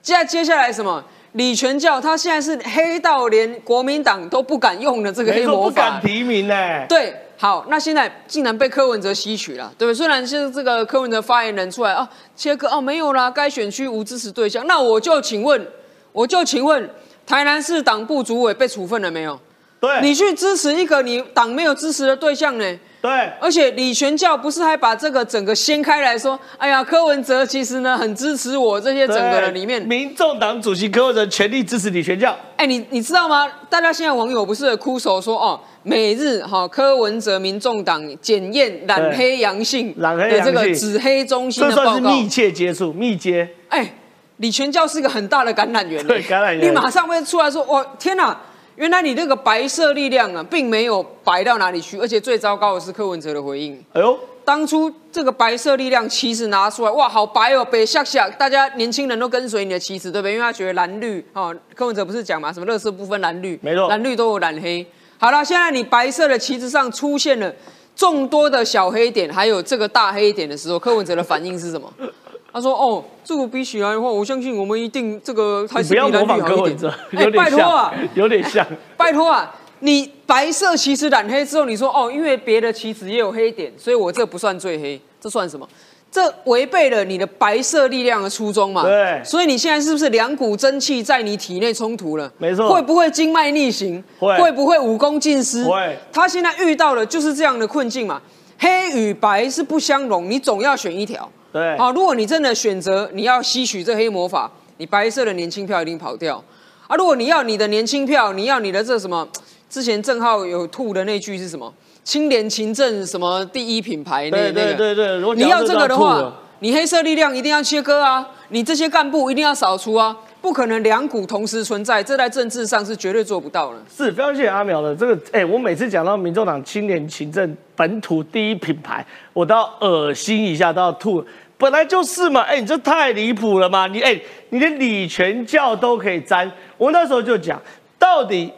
接接下来什么？李全教他现在是黑到连国民党都不敢用的这个黑魔法，不敢提名呢。对。好，那现在竟然被柯文哲吸取了，对不对？虽然是这个柯文哲发言人出来啊，切割哦，没有啦，该选区无支持对象。那我就请问，我就请问，台南市党部主委被处分了没有？对，你去支持一个你党没有支持的对象呢？对，而且李全教不是还把这个整个掀开来说，哎呀，柯文哲其实呢很支持我这些整个的里面，民众党主席柯文哲全力支持李全教。哎，你你知道吗？大家现在网友不是哭手说哦，每日哈柯文哲民众党检验染黑阳性染黑这个紫黑中心的报告。算是密切接触，密接。哎，李全教是一个很大的感染源，对感染源你马上会出来说，哇，天哪！原来你那个白色力量啊，并没有白到哪里去，而且最糟糕的是柯文哲的回应。哎呦，当初这个白色力量旗帜拿出来，哇，好白哦，北下下，大家年轻人都跟随你的旗帜，对不对？因为他觉得蓝绿哦，柯文哲不是讲嘛，什么乐色不分蓝绿，没错蓝绿都有染黑。好了，现在你白色的旗子上出现了众多的小黑点，还有这个大黑点的时候，柯文哲的反应是什么？他说：“哦，这个比起来的话，我相信我们一定这个还你不要是比蓝模仿柯绿好一点文哲，。哎有点拜托啊像，，有点像。拜托啊，你白色旗子染黑之后，你说哦，因为别的旗子也有黑点，所以我这不算最黑，这算什么？这违背了你的白色力量的初衷嘛？对所以你现在是不是两股真气在你体内冲突了？没错会不会经脉逆行？会会不会武功尽失？会他现在遇到的就是这样的困境嘛？黑与白是不相容，你总要选一条。对，好，如果你真的选择你要吸取这黑魔法，你白色的年轻票一定跑掉啊！如果你要你的年轻票，你要你的这什么？之前郑浩有吐的那句是什么？清廉勤政什么第一品牌那对对那个？对对，如果你要这个的话，你黑色力量一定要切割啊！你这些干部一定要扫除啊！不可能两股同时存在，这在政治上是绝对做不到的。是非常谢谢阿苗的这个，哎、我每次讲到民众党青年勤政本土第一品牌，我都要恶心一下，都要吐。本来就是嘛，哎、你这太离谱了嘛！你哎、你连李全教都可以沾。我那时候就讲，到底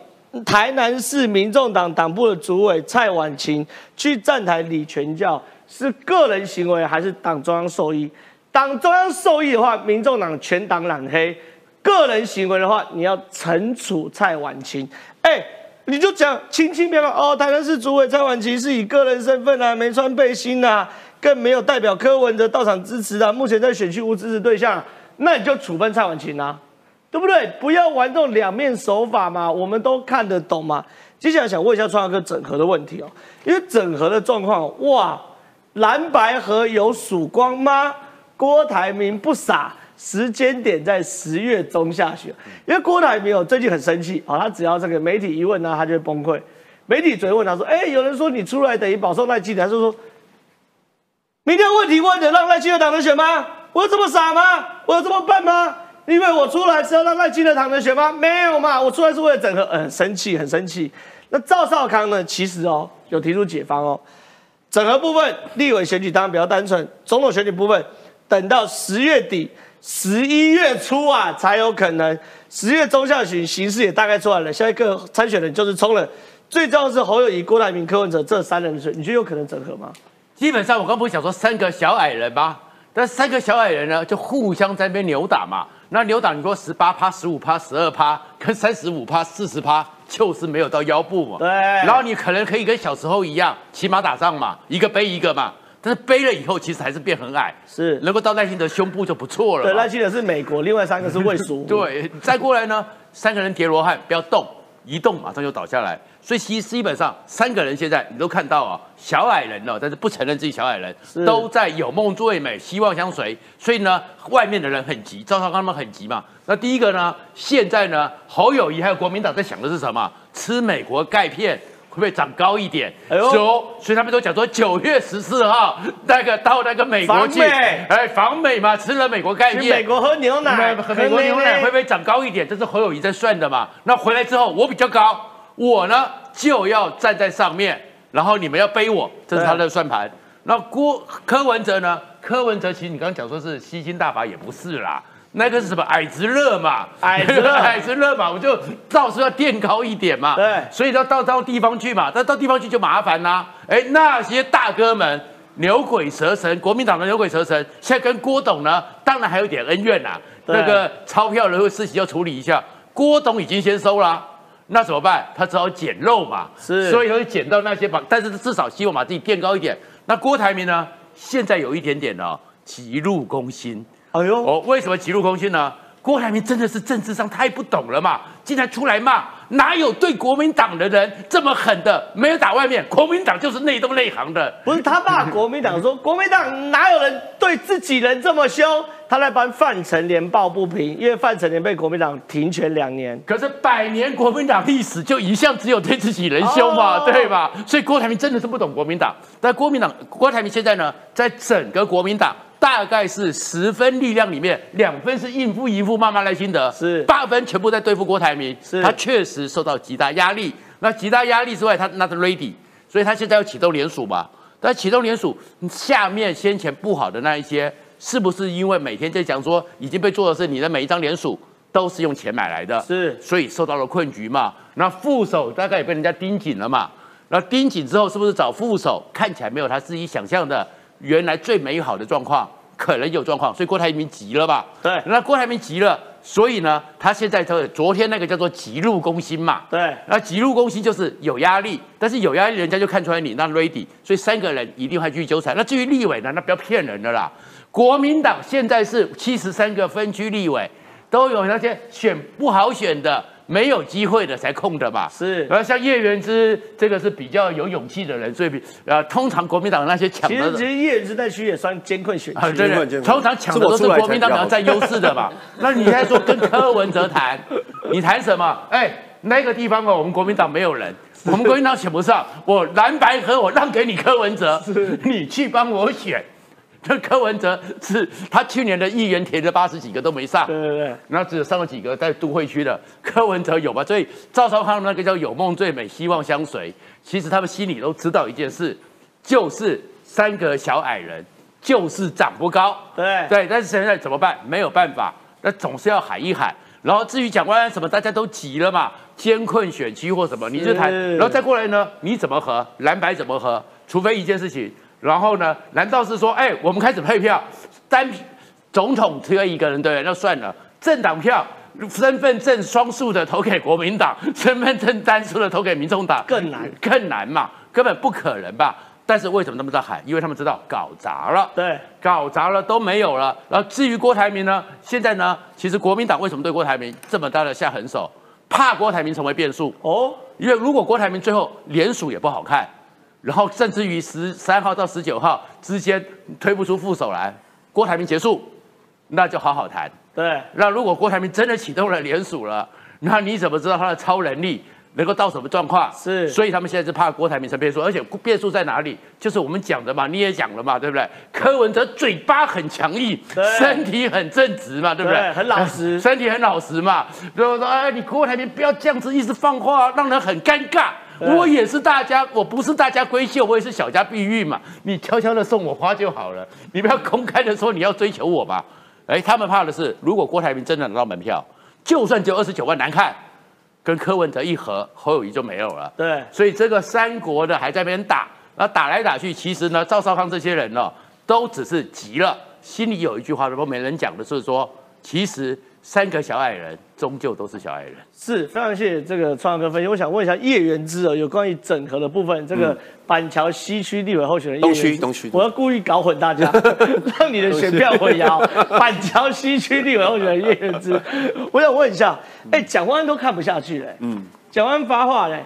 台南市民众党党部的主委蔡婉晴去站台李全教是个人行为还是党中央受益？党中央受益的话，民众党全党染黑；个人行为的话，你要惩处蔡婉晴。哎、你就讲轻轻别讲哦，台南市主委蔡婉晴是以个人身份啊，没穿背心啊，更没有代表柯文哲到场支持啊，目前在选区无支持对象，那你就处分蔡婉晴啊。对不对？不要玩这种两面手法嘛，我们都看得懂嘛。接下来想问一下创哥整合的问题哦，因为整合的状况，哇，蓝白河有曙光吗？郭台铭不傻，时间点在十月中下旬，因为郭台铭哦最近很生气哦，他只要这个媒体一问呢，他就崩溃。媒体追问他说：“哎，有人说你出来等于保送赖清德，他就说明天问题问的让赖清德党人选吗？我有这么傻吗？我有这么笨吗？因为我出来是要让赖清德党人选吗？没有嘛，我出来是为了整合，呃很生气，很生气。那赵少康呢？其实哦，有提出解方哦。整合部分，立委选举当然比较单纯，总统选举部分，等到十月底、十一月初啊，才有可能。十月中下旬，形势也大概出来了，现在各参选人就是冲了。最重要是侯友谊、郭台铭、柯文哲这三人的选，你觉得有可能整合吗？基本上我刚不是讲说三个小矮人吗？但三个小矮人呢，就互相在那边扭打嘛。那牛党，你说十八趴、十五趴、十二趴，跟三十五趴、四十趴，就是没有到腰部嘛。对然后你可能可以跟小时候一样，骑马打仗嘛，一个背一个嘛。但是背了以后，其实还是变很矮，是能够到赖清德胸部就不错了。对，赖清德是美国，另外三个是魏蜀。对，再过来呢，三个人叠罗汉，不要动，一动马上就倒下来。所以其实基本上三个人现在你都看到啊，小矮人哦，但是不承认自己小矮人，都在有梦最美，希望相随。所以呢，外面的人很急，赵少康他们很急嘛。那第一个呢，现在呢，侯友谊还有国民党在想的是什么？吃美国钙片。会不会长高一点？哎呦所所以他们都讲说九月十四号那个到那个美国去，哎，访美嘛，吃了美国概念，去美国喝牛奶，美美国牛奶会不会长高一点？这是侯友谊在算的嘛？那回来之后我比较高，我呢就要站在上面，然后你们要背我，这是他的算盘。那郭柯文哲呢？柯文哲其实你刚刚讲说是吸金大法也不是啦。那个是什么矮子热嘛？矮子热 矮子热嘛，我就到时候要垫高一点嘛。对所以要到到地方去嘛，但到地方去就麻烦啦。哎，那些大哥们牛鬼蛇神，国民党的牛鬼蛇神，现在跟郭董呢，当然还有点恩怨啦。对那个钞票的事情要处理一下，郭董已经先收了，那怎么办？他只好捡漏嘛。是所以他会捡到那些把，但是至少希望把自己垫高一点。那郭台铭呢，现在有一点点呢急入攻心。哎呦，哦，为什么急入空心呢？郭台铭真的是政治上太不懂了嘛，竟然出来骂，哪有对国民党的人这么狠的？没有打外面，国民党就是内斗内行的。不是他骂国民党说，国民党哪有人对自己人这么凶？他在帮范成廉抱不平，因为范成廉被国民党停权两年。可是百年国民党历史就一向只有对自己人凶嘛，哦对吧？所以郭台铭真的是不懂国民党。但国民党郭台铭现在呢，在整个国民党大概是十分力量里面，两分是应付一副骂骂赖清德，是八分全部在对付郭台铭。是他确实受到极大压力。那极大压力之外，他 not ready，所以他现在要启动联署嘛。但启动联署下面先前不好的那一些，是不是因为每天在讲说已经被做的是你的每一张联署都是用钱买来的，是所以受到了困局嘛？那副手大概也被人家盯紧了嘛？那盯紧之后，是不是找副手看起来没有他自己想象的原来最美好的状况，可能有状况，所以郭台铭急了吧？对那郭台铭急了，所以呢，他现在这昨天那个叫做急入攻心嘛，对，那急入攻心就是有压力，但是有压力人家就看出来你那 ready，所以三个人一定会继续纠缠。那至于立委呢，那不要骗人的啦。国民党现在是七十三个分区立委，都有那些选不好选的、没有机会的才空的嘛。是然后像叶元之这个是比较有勇气的人，所以比呃通常国民党那些抢其实其。实叶之那区也算艰困选区。啊，对通常抢的都是国民党比较占优势的嘛。那你现在说跟柯文哲谈，你谈什么？哎，那个地方哦，我们国民党没有人，我们国民党选不上，我蓝白河我让给你柯文哲，你去帮我选。这柯文哲是他去年的议员填了八十几个都没上，对对对，然后只有上了几个在都会区的，柯文哲有吧？所以赵少康那个叫有梦最美，希望相随。其实他们心里都知道一件事，就是三个小矮人，就是长不高。对对，但是现在怎么办？没有办法，那总是要喊一喊。然后至于蒋万安什么，大家都急了嘛，艰困选区或什么，你就谈。然后再过来呢，你怎么和蓝白怎么和？除非一件事情，然后呢，难道是说，哎，我们开始配票，单总统只有一个人，对不对？那算了，政党票。身份证双数的投给国民党，身份证单数的投给民众党，更难更难嘛，根本不可能吧？但是为什么他们在喊？因为他们知道搞砸了。对，搞砸了都没有了。然后至于郭台铭呢，现在呢，其实国民党为什么对郭台铭这么大的下狠手？怕郭台铭成为变数哦，因为如果郭台铭最后联署也不好看，然后甚至于十三号到十九号之间推不出副手来，郭台铭结束，那就好好谈。对，那如果郭台铭真的启动了联署了，那你怎么知道他的超能力能够到什么状况？是所以他们现在是怕郭台铭成变数，而且变数在哪里？就是我们讲的嘛，你也讲了嘛，对不对？柯文哲嘴巴很强硬，身体很正直嘛，对不对？对很老实 身体很老实嘛。然后说，哎，你郭台铭不要这样子一直放话，让人很尴尬。对我也是大家，我不是大家闺秀，我也是小家碧玉嘛。你悄悄的送我花就好了，你不要公开的说你要追求我吧。哎，他们怕的是，如果郭台铭真的拿到门票，就算只有二十九万难看，跟柯文哲一合，侯友谊就没有了。对，所以这个三国的还在那边打，然后打来打去，其实呢，赵少康这些人呢，都只是急了，心里有一句话都没人讲的是说，其实三个小矮人终究都是小矮人。是非常谢谢这个创哥分析。我想问一下叶元之哦，有关于整合的部分，这个板桥西区立委候选人东区东区我要故意搞混大家，让你的选票混淆。板桥西区立委候选人叶元之，我想问一下，哎，蒋万安都看不下去嘞，嗯，蒋万安发话嘞，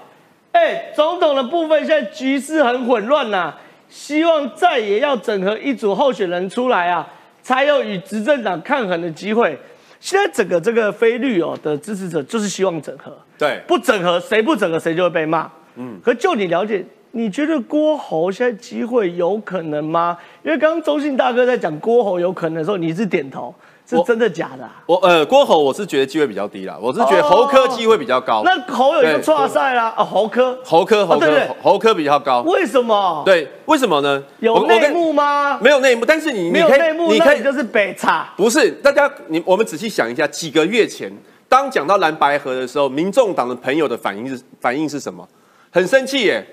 哎，总统的部分现在局势很混乱呐、希望再也要整合一组候选人出来啊，才有与执政党抗衡的机会。现在整个这个非绿哦的支持者就是希望整合，对，不整合谁不整合谁就会被骂。嗯，可就你了解，你觉得郭侯现在机会有可能吗？因为刚刚周信大哥在讲郭侯有可能的时候，你是点头，是真的假的啊、我呃郭侯我是觉得机会比较低啦，我是觉得侯科机会比较高。那侯有就对错赛啦，啊，侯科侯科侯科侯科比较高。为什么？，对，为什么呢？有内幕吗？没有内幕，但是你没你可以有内幕，你可以你就是北茶。不是，大家你我们仔细想一下，几个月前当讲到蓝白河的时候，民众党的朋友的反应是反应是什么？很生气耶，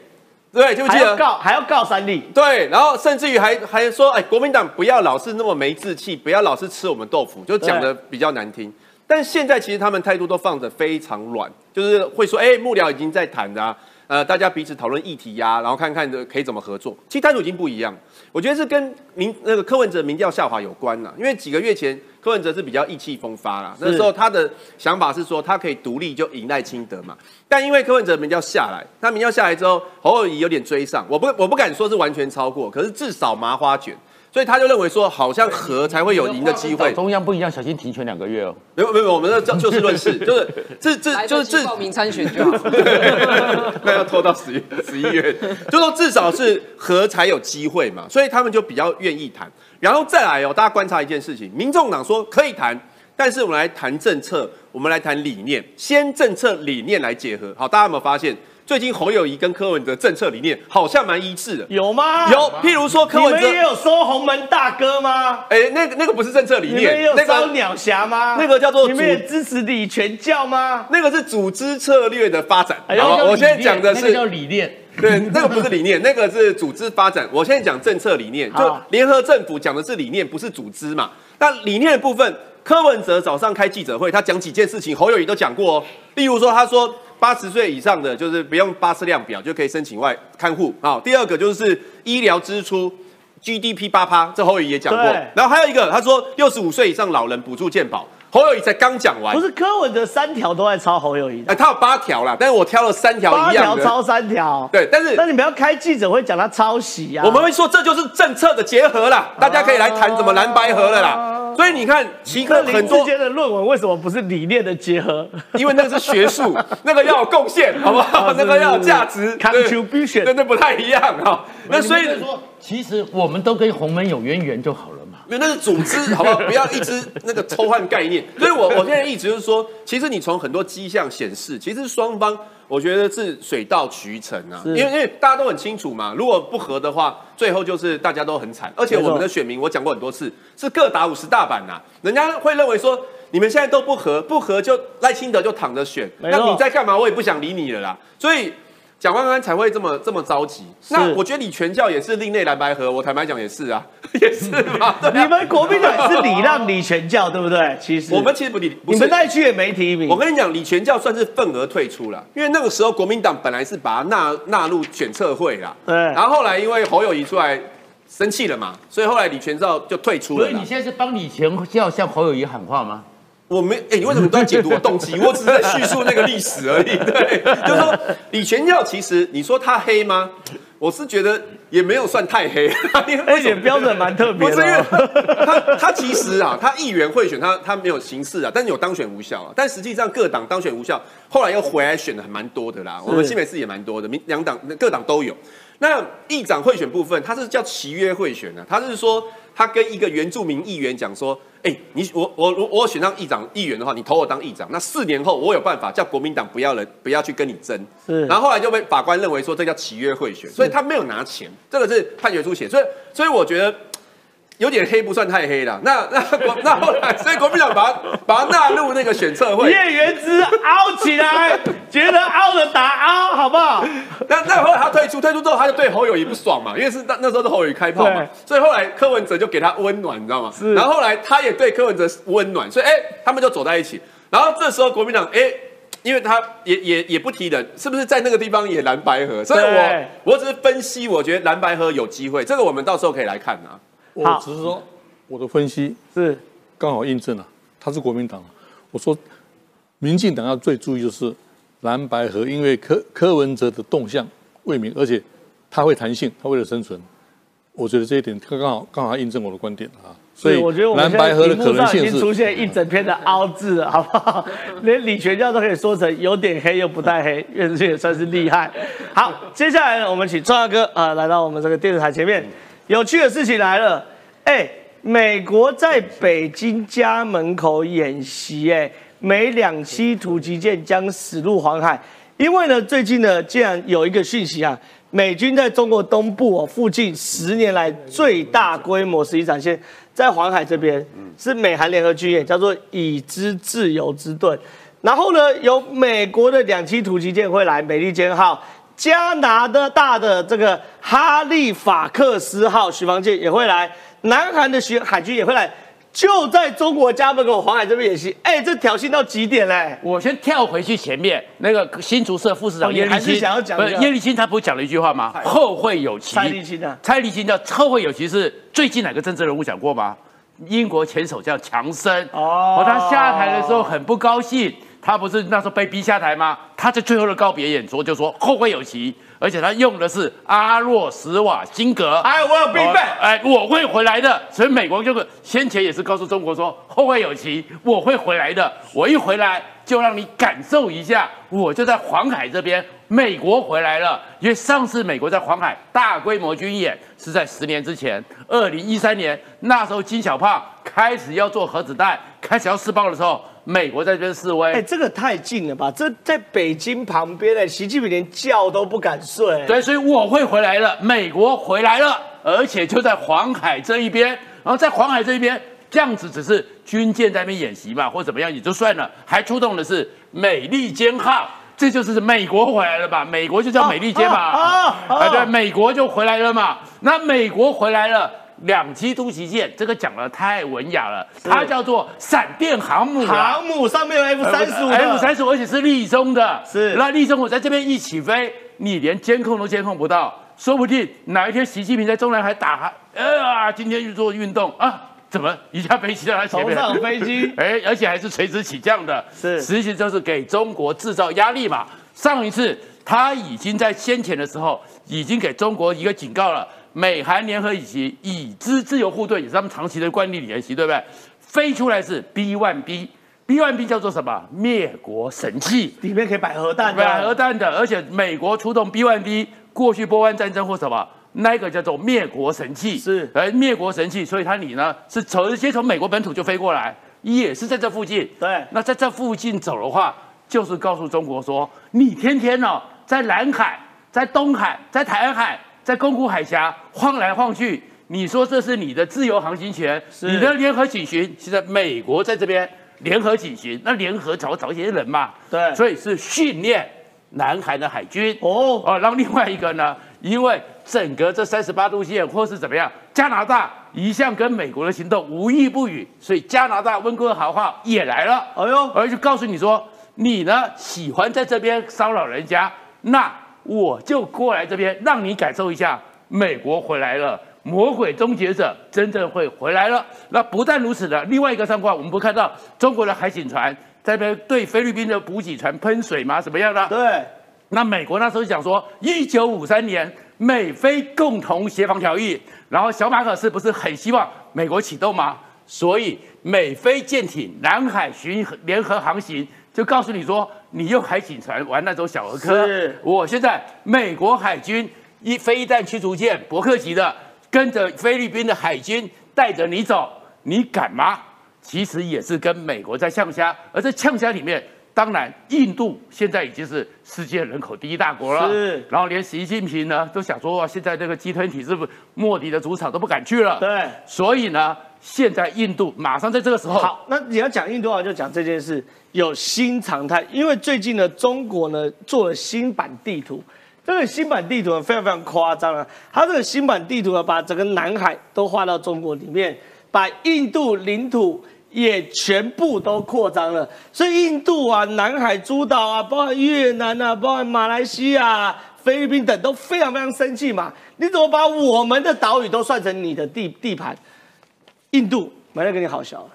对，记不记得？还要告，还要告三立。对，然后甚至于还还说，哎，国民党不要老是那么没志气，不要老是吃我们豆腐，就讲的比较难听。但现在其实他们态度都放着非常软，就是会说，哎，幕僚已经在谈的、啊，呃，大家彼此讨论议题呀、然后看看的可以怎么合作。其实态度已经不一样，我觉得是跟民那个柯文哲民调下滑有关啦。因为几个月前柯文哲是比较意气风发啦，那时候他的想法是说他可以独立就赢赖清德嘛。但因为柯文哲民调下来，他民调下来之后，侯友谊有点追上，我不我不敢说是完全超过，可是至少麻花卷。所以他就认为说，好像和才会有赢的机会。中央不一样，小心停权两个月哦。没有没有，我们这就就事论事，就是这这来就是这报名参选就好。那要拖到十月十一月，就说至少是和才有机会嘛，所以他们就比较愿意谈。然后再来哦，大家观察一件事情，民众党说可以谈，但是我们来谈政策，我们来谈理念，先政策理念来结合。好，大家有没有发现，最近侯友谊跟柯文哲政策理念好像蛮一致的？有吗？有，譬如说柯文哲你们，也有收鸿门大哥吗？哎，那个那个不是政策理你们也有，念那个烧鸟侠吗？那个叫做你们也支持李全教吗？那个是组织策略的发展。哎好，我现在讲的是叫理念。对，那个不是理念，那个是组织发展。我现在讲政策理念，就好联合政府讲的是理念，不是组织嘛。那理念的部分，柯文哲早上开记者会，他讲几件事情，侯友谊都讲过哦。例如说，他说八十岁以上的就是不用巴氏量表就可以申请外看护好。第二个就是医疗支出 GDP 八趴，这侯宇也讲过。然后还有一个，他说六十五岁以上老人补助健保，侯友谊才刚讲完不。是柯文哲三条都在抄侯友谊的，哎，他有八条啦，但是我挑了三条一样的。条抄三条。对，但是那你们要开记者会讲他抄袭啊？我们会说这就是政策的结合啦，大家可以来谈怎么蓝白合了啦。所以你看，奇那林科很多，志坚的论文为什么不是理念的结合？因为那个是学术，那个要有贡献，好不好？啊那个要有价值 Contribution 真的不太一样哈。那所以说，其实我们都跟洪门有渊源就好了那是组织，好不好？不要一直那个抽换概念。所以我我现在一直就是说，其实你从很多迹象显示，其实双方我觉得是水到渠成啊。因为因为大家都很清楚嘛，如果不和的话，最后就是大家都很惨。而且我们的选民，我讲过很多次，是各打五十大板呐、人家会认为说。你们现在都不和，不和就赖清德就躺着选，那你在干嘛？我也不想理你了啦。所以蒋万安才会这么这么着急。那我觉得李全教也是另类蓝白合，我坦白讲也是啊，也是嘛。啊你们国民党也是礼让李全教，对不对？其实我们其实不理，不你们那一区也没提名。我跟你讲，李全教算是份额退出了，因为那个时候国民党本来是把他纳纳入选测会啦，对然后后来因为侯友谊出来生气了嘛，所以后来李全照就退出了所以你。现在是帮李全教向侯友谊喊话吗？我没，哎、你为什么都要解读我动机？我只是在叙述那个历史而已。对，就是说李全耀其实你说他黑吗？我是觉得也没有算太黑，而且标准蛮特别不是因为。他他其实啊，他议员贿选他他没有形式啊，但是有当选无效啊。但实际上各党当选无效，后来又回来选的还蛮多的啦。我们新北市也蛮多的，民两党各党都有。那议长贿选部分，他是叫契约贿选的、他是说他跟一个原住民议员讲说，哎、你我我我我选上议长议员的话，你投我当议长，那四年后我有办法叫国民党不要人不要去跟你争。是然后后来就被法官认为说这叫契约贿选，所以他没有拿钱，这个是判决书写，所以所以我觉得。有点黑不算太黑了，那那国那后来，所以国民党把它把它纳入那个选策会，叶元之凹起来，觉得凹的打凹，好不好？那那后来他退出，退出之后他就对侯友谊不爽嘛，因为是那那时候是侯友谊开炮嘛，所以后来柯文哲就给他温暖，你知道吗？是然后后来他也对柯文哲温暖，所以哎、他们就走在一起。然后这时候国民党哎、因为他也也也不提人，是不是在那个地方也蓝白河？所以我我只是分析，我觉得蓝白河有机会，这个我们到时候可以来看啊。我只是说我的分析是刚好印证了，他是国民党。我说，民进党要最注意就是蓝白河，因为柯柯文哲的动向未明，而且他会弹性，他为了生存，我觉得这一点刚刚好刚好印证我的观点啊。所以我觉得我们蓝现在白河的可屏幕上已经出现一整篇的凹字了，好不好？连李全教都可以说成有点黑又不太黑，院士也算是厉害。好，接下来呢，我们请壮大哥啊、呃来到我们这个电视台前面。有趣的事情来了，哎，美国在北京家门口演习，哎，美两栖突击舰将驶入黄海。因为呢，最近呢，竟然有一个讯息啊，美军在中国东部哦附近十年来最大规模实际展现，在黄海这边是美韩联合军演，叫做“已知自由之盾”。然后呢，有美国的两栖突击舰会来，美利坚号。加拿大的这个哈利法克斯号巡防舰也会来，南韩的巡海军也会来，就在中国家门口黄海这边演习。哎，这挑衅到极点嘞！我先跳回去前面那个新竹社副市哦长叶利钦，还是想要讲叶利钦，他不是讲了一句话吗？后会有期。蔡立青啊蔡立青叫后会有期是最近哪个政治人物讲过吗？英国前首相强森哦哦，他下台的时候很不高兴，他不是那时候被逼下台吗？他在最后的告别演说就说后会有期，而且他用的是阿洛斯瓦辛格。哎，我有兵备。哎，我会回来的。所以美国就是先前也是告诉中国说后会有期，我会回来的。我一回来就让你感受一下，我就在黄海这边。美国回来了，因为上次美国在黄海大规模军演是在十年之前，二零一三年，那时候金小胖开始要做核子弹，开始要试爆的时候，美国在这边示威。哎，这个太近了吧？这在北京旁边的，习近平连觉都不敢睡。对，所以我会回来了，美国回来了，而且就在黄海这一边，然后在黄海这一边，这样子只是军舰在那边演习嘛，或怎么样也就算了，还出动的是美利坚号。这就是美国回来了吧？美国就叫美利坚嘛，啊，对，美国就回来了嘛。那美国回来了，两栖突袭舰，这个讲的太文雅了，它叫做闪电航母，航母上面有 F 三十五，F 三十五，而且是立中的，是。那立中我在这边一起飞，你连监控都监控不到，说不定哪一天习近平在中南海打，呃，今天去做运动啊。怎么一架飞机在他前面？头上飞机，哎，而且还是垂直起降的，是，实际就是给中国制造压力嘛。上一次他已经在先前的时候，已经给中国一个警告了。美韩联合演习，已知自由护盾，也是他们长期的惯例演习，对不对？飞出来是 B one B，B one B 叫做什么？灭国神器，里面可以摆核弹，摆核弹的，而且美国出动 B one B，过去波湾战争或什么？那个叫做灭国神器，是，而灭国神器，所以它你呢是直接从美国本土就飞过来，也是在这附近。对，那在这附近走的话，就是告诉中国说，你天天哦在南海、在东海、在台湾海、在宫古海峡晃来晃去，你说这是你的自由航行权，你的联合警巡，现在美国在这边联合警巡，那联合找找一些人嘛，对，所以是训练南海的海军。哦，哦，然后另外一个呢，因为。整个这三十八度线，或是怎么样？加拿大一向跟美国的行动无一不语，所以加拿大温哥华号也来了。哎呦，而且告诉你说，你呢喜欢在这边骚扰人家，那我就过来这边，让你感受一下美国回来了，魔鬼终结者真正会回来了。那不但如此的，另外一个状况，我们不看到中国的海警船在边对菲律宾的补给船喷水吗？什么样的？对，那美国那时候讲说，一九五三年。美菲共同协防条约，然后小马可是不是很希望美国启动吗？所以美菲舰艇南海巡联合航行，就告诉你说，你用海警船玩那种小儿科。我现在美国海军一飞弹驱逐舰伯克级的，跟着菲律宾的海军带着你走，你敢吗？其实也是跟美国在呛虾，而在呛虾里面。当然，印度现在已经是世界人口第一大国了。是，然后连习近平呢都想说，哇，现在这个集团体是不是莫迪的主场都不敢去了。对，所以呢，现在印度马上在这个时候。好，那你要讲印度啊，就讲这件事有新常态，因为最近呢，中国呢做了新版地图，这个新版地图呢非常非常夸张啊，它这个新版地图呢把整个南海都划到中国里面，把印度领土。也全部都扩张了，所以印度啊、南海诸岛啊、包括越南啊、包括马来西亚、菲律宾等都非常非常生气嘛。你怎么把我们的岛屿都算成你的地地盘？印度没人跟你好笑，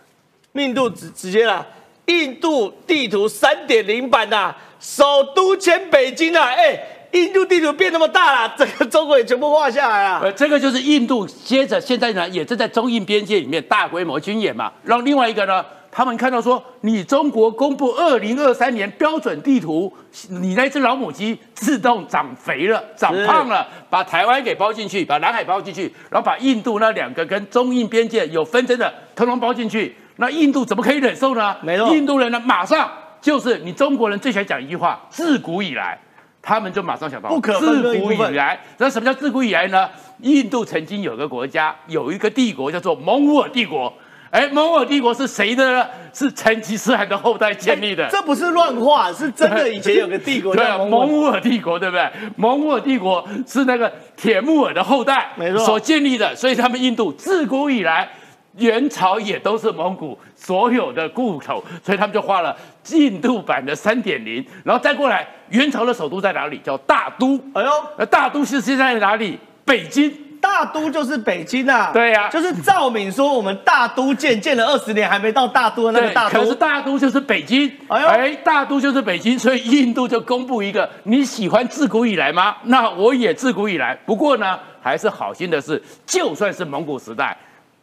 印度直直接啦，印度地图三点零版呐，首都迁北京啊，哎。印度地图变那么大了，整个中国也全部画下来了。呃，这个就是印度，接着现在呢，也正在中印边界里面大规模军演嘛。让另外一个呢，他们看到说，你中国公布二零二三年标准地图，你那只老母鸡自动长肥了，长胖了，把台湾给包进去，把南海包进去，然后把印度那两个跟中印边界有纷争的通通包进去，那印度怎么可以忍受呢？印度人呢，马上就是你中国人最喜欢讲一句话，自古以来。他们就马上想到，不可自古以来，那什么叫自古以来呢？印度曾经有个国家，有一个帝国叫做蒙古尔帝国。哎，蒙古尔帝国是谁的呢？是成吉思汗的后代建立的。这不是乱画，是真的。以前有个帝国叫蒙古尔帝国，对不对？蒙古尔帝国是那个铁木尔的后代，没错，所建立的。所以他们印度自古以来。元朝也都是蒙古所有的故土，所以他们就画了印度版的三点零，然后再过来，元朝的首都在哪里？叫大都。哎呦，那大都是现在哪里？北京。大都就是北京啊。对呀就是赵敏说我们大都建建了二十年还没到大都的那个，大都。可是大都就是北京，哎呦哎大都就是北京，所以印度就公布一个你喜欢自古以来吗？那我也自古以来。不过呢，还是好心的是，就算是蒙古时代。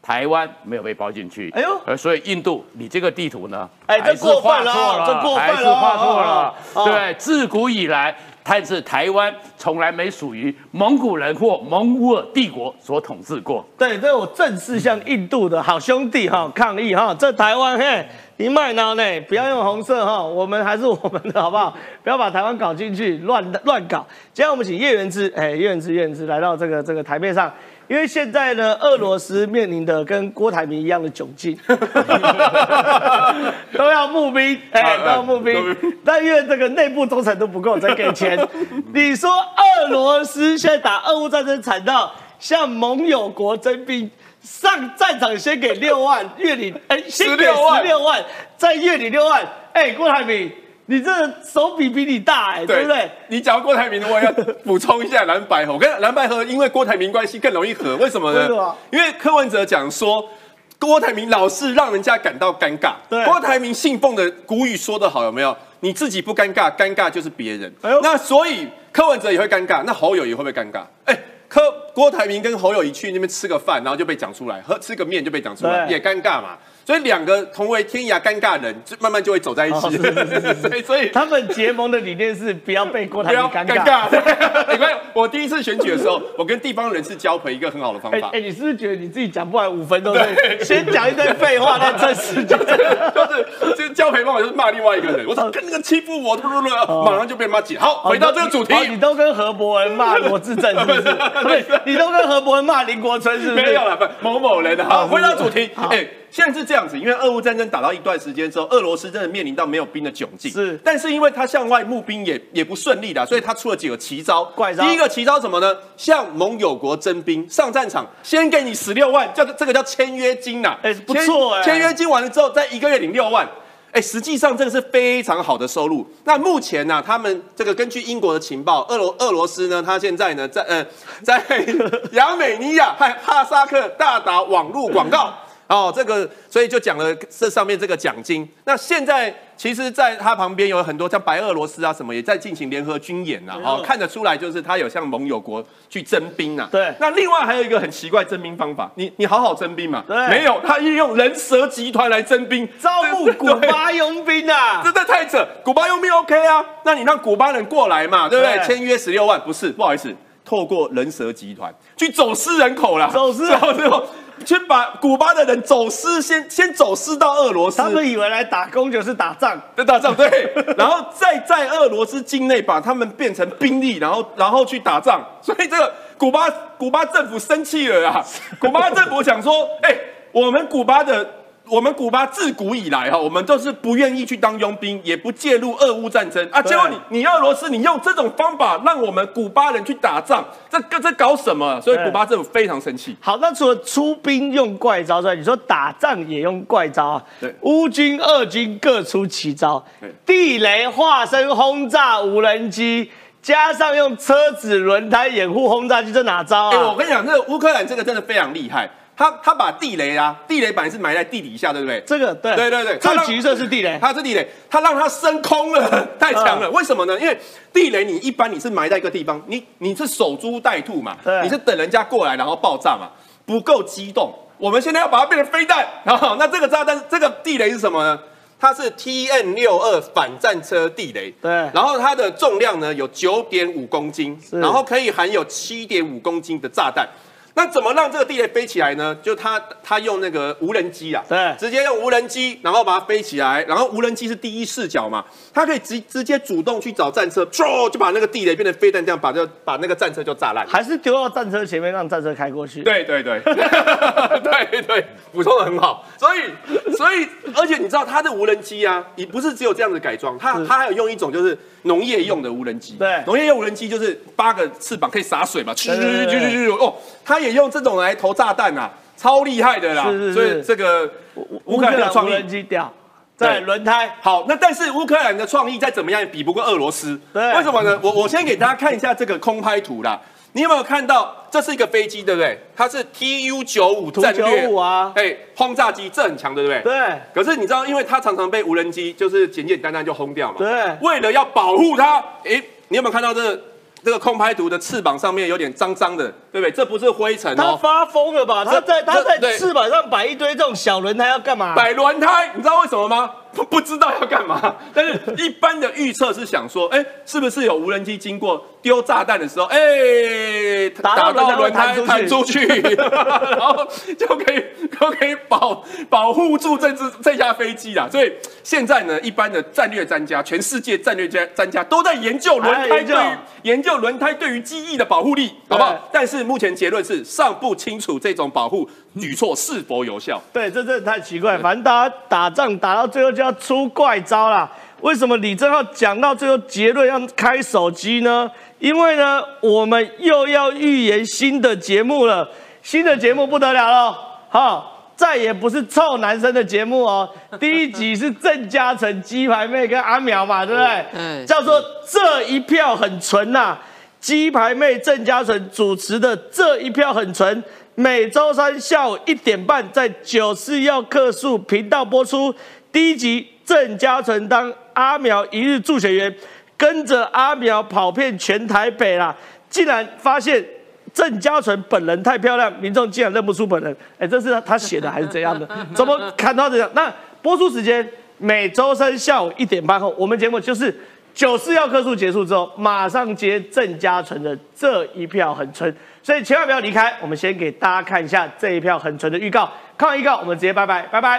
台湾没有被包进去，哎呦呃，所以印度，你这个地图呢，哎这过分了这过分了还是画错了对，自古以来，但是台湾从来没属于蒙古人或蒙古尔帝国所统治过。对，这我正式向印度的好兄弟哈抗议哈，这台湾嘿，你卖脑呢，不要用红色哈，我们还是我们的好不好？不要把台湾搞进去，乱乱搞。今天我们请叶元之，哎，叶元之，叶元之来到这个这个台面上。因为现在呢，俄罗斯面临的跟郭台铭一样的窘境，都要募兵，哎，都要募兵，但因为这个内部忠诚都不够，再给钱。你说俄罗斯现在打俄乌战争惨到向盟友国征兵，上战场先给六万，月领哎先给十六万，再月领六万，哎，郭台铭，你这手笔比你大哎，对不对？？你讲到郭台铭的，我也要补充一下蓝白河。我跟蓝白河因为郭台铭关系更容易合，为什么呢？因为柯文哲讲说。郭台铭老是让人家感到尴尬。对郭台铭信奉的古语说得好，有没有？你自己不尴尬，尴尬就是别人。哎呦那所以柯文哲也会尴尬，那侯友也会不会尴尬？哎，柯郭台铭跟侯友谊去那边吃个饭，然后就被讲出来，喝吃个面就被讲出来，也尴尬嘛。所以两个同为天涯尴尬人，就慢慢就会走在一起。哦是是是是是 对所以他们结盟的理念是不要被郭台不要铭尴尬。尴尬。对 你看，我第一次选举的时候，我跟地方人士交陪一个很好的方法哎哎，，你是不是觉得你自己讲不完五分钟，所以先讲一堆废话，再趁时间？就是就是交陪方法就是骂另外一个人，我说跟那个欺负我，突突突，马上就被骂起。好，回到这个主题哦，你都跟何伯文骂罗志正是不是？不是，你都跟何伯文骂林国春是不是？没有了，不某某人的。好，回到主题。好哎，现在是这样子，因为俄乌战争打到一段时间之后，俄罗斯真的面临到没有兵的窘境。是但是因为他向外募兵也也不顺利的，所以他出了几个奇招。怪招第一个奇招什么呢？向盟友国征兵，上战场先给你十六万，叫这个叫签约金呐。哎不错哎签约金完了之后，再一个月领六万。哎，实际上这个是非常好的收入。那目前呢、他们这个根据英国的情报，俄罗俄罗斯呢，他现在呢在呃在 亚美尼亚和哈萨克大打网络广告。哦，这个所以就讲了这上面这个奖金。那现在其实，在他旁边有很多像白俄罗斯啊什么也在进行联合军演呐、哦，看得出来就是他有向盟友国去征兵呐、对那另外还有一个很奇怪征兵方法，你你好好征兵嘛？对没有，他运用人蛇集团来征兵，招募古巴佣兵啊！真的太扯，古巴佣兵 OK 啊，那你让古巴人过来嘛，对不对？对签约十六万，不是，不好意思，透过人蛇集团去走私人口啦，走私人走私口，去把古巴的人走私，先先走私到俄罗斯，他们以为来打工就是打仗，对打仗，对，然后再在俄罗斯境内把他们变成兵力，然后然后去打仗，所以这个古巴古巴政府生气了啊！古巴政府想说，哎、我们古巴的。我们古巴自古以来哈，我们都是不愿意去当佣兵，也不介入俄乌战争啊。结果你你俄罗斯，你用这种方法让我们古巴人去打仗，这这这搞什么？所以古巴政府非常生气。好，那除了出兵用怪招之外，你说打仗也用怪招啊？对乌军、俄军各出奇招对，地雷化身轰炸无人机，加上用车子轮胎掩护轰炸机，这哪招哎、我啊？跟你讲，这个乌克兰这个真的非常厉害。他他把地雷啊，地雷本来是埋在地底下，对不对？这个对对对对这个橘色是地雷，它是地雷，它让它升空了，太强了。为什么呢？因为地雷你一般你是埋在一个地方，你你是守株待兔嘛，你是等人家过来然后爆炸嘛，不够机动。我们现在要把它变成飞弹，然后那这个炸弹这个地雷是什么呢？它是 TN 六二反战车地雷，对然后它的重量呢有九点五公斤，然后可以含有七点五公斤的炸弹。那怎么让这个地雷飞起来呢？就他他用那个无人机啊，对直接用无人机，然后把它飞起来，然后无人机是第一视角嘛，它可以直直接主动去找战车，唰就把那个地雷变成飞弹，这样把这把那个战车就炸烂。还是丢到战车前面让战车开过去？，对对对，对 对，补充的很好。所以所以，而且你知道它的无人机啊，你不是只有这样子改装，它它还有用一种就是农业用的无人机。对农业用无人机就是八个翅膀可以洒水嘛，去去去去去哦，它也用这种来投炸弹啊，超厉害的啦。是是是所以这个乌克兰的创意在对轮胎。好，那但是乌克兰的创意再怎么样也比不过俄罗斯。对为什么呢？我我先给大家看一下这个空拍图啦。你有没有看到？这是一个飞机，对不对？它是 Tu 九五战略五啊，哎，轰炸机，这很强，对不对？对。可是你知道，因为它常常被无人机就是简简单单就轰掉嘛。对。为了要保护它，哎，你有没有看到这？这个空拍图的翅膀上面有点脏脏的，对不对？这不是灰尘哦。他发疯了吧？他在他在翅膀上摆一堆这种小轮胎要干嘛？摆轮胎，你知道为什么吗？不 不知道要干嘛。但是一般的预测是想说，哎，是不是有无人机经过丢炸弹的时候，哎，打到轮胎弹出去，然后就可以就可以保保护住这只这架飞机啦。所以现在呢，一般的战略专家，全世界战略家专家都在研究轮胎对于研究。轮胎对于机翼的保护力好不好？但是目前结论是尚不清楚这种保护举措是否有效。对，这真的太奇怪。反正大家打仗打到最后就要出怪招啦。为什么李正浩讲到最后结论要开手机呢？因为呢，我们又要预言新的节目了。新的节目不得了了，哈。再也不是臭男生的节目哦。第一集是郑嘉诚、鸡排妹跟阿苗嘛，对不对？嗯。叫做这一票很纯呐，鸡排妹郑嘉诚主持的这一票很纯，每周三下午一点半在九四要客数频道播出。第一集郑嘉纯当阿苗一日助学员，跟着阿苗跑遍全台北啦，竟然发现。郑嘉纯本人太漂亮，民众竟然认不出本人。哎，这是他写的还是怎样的？怎么看到这样？那播出时间每周三下午一点半后，我们节目就是九四要客数结束之后，马上接郑嘉纯的这一票很纯，所以千万不要离开。我们先给大家看一下这一票很纯的预告，看完预告我们直接拜拜，拜拜。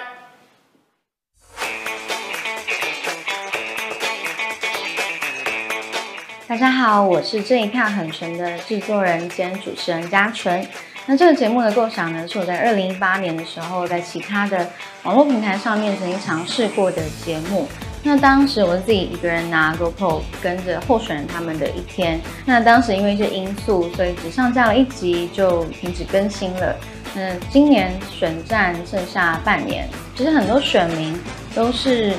大家好，我是这一票很纯的制作人兼主持人嘉纯。那这个节目的构想呢，是我在二零一八年的时候，在其他的网络平台上面曾经尝试过的节目。那当时我自己一个人拿 GoPro 跟着候选人他们的一天。那当时因为一些因素，所以只上架了一集就停止更新了。那今年选战剩下半年，其实很多选民都是。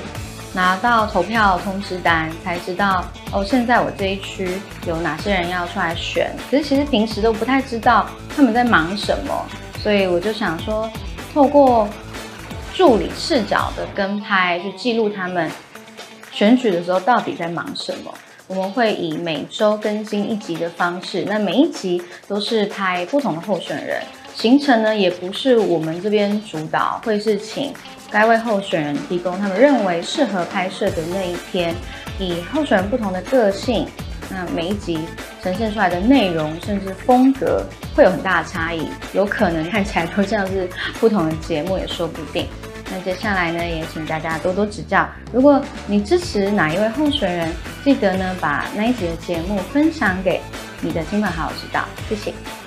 拿到投票通知单才知道哦，现在我这一区有哪些人要出来选？可是其实平时都不太知道他们在忙什么，所以我就想说，透过助理视角的跟拍去记录他们选举的时候到底在忙什么。我们会以每周更新一集的方式，那每一集都是拍不同的候选人，行程呢也不是我们这边主导，会是请。该位候选人提供他们认为适合拍摄的那一天，以候选人不同的个性，那每一集呈现出来的内容甚至风格会有很大的差异，有可能看起来都像是不同的节目也说不定。那接下来呢，也请大家多多指教。如果你支持哪一位候选人，记得呢把那一集的节目分享给你的亲朋好友知道，谢谢。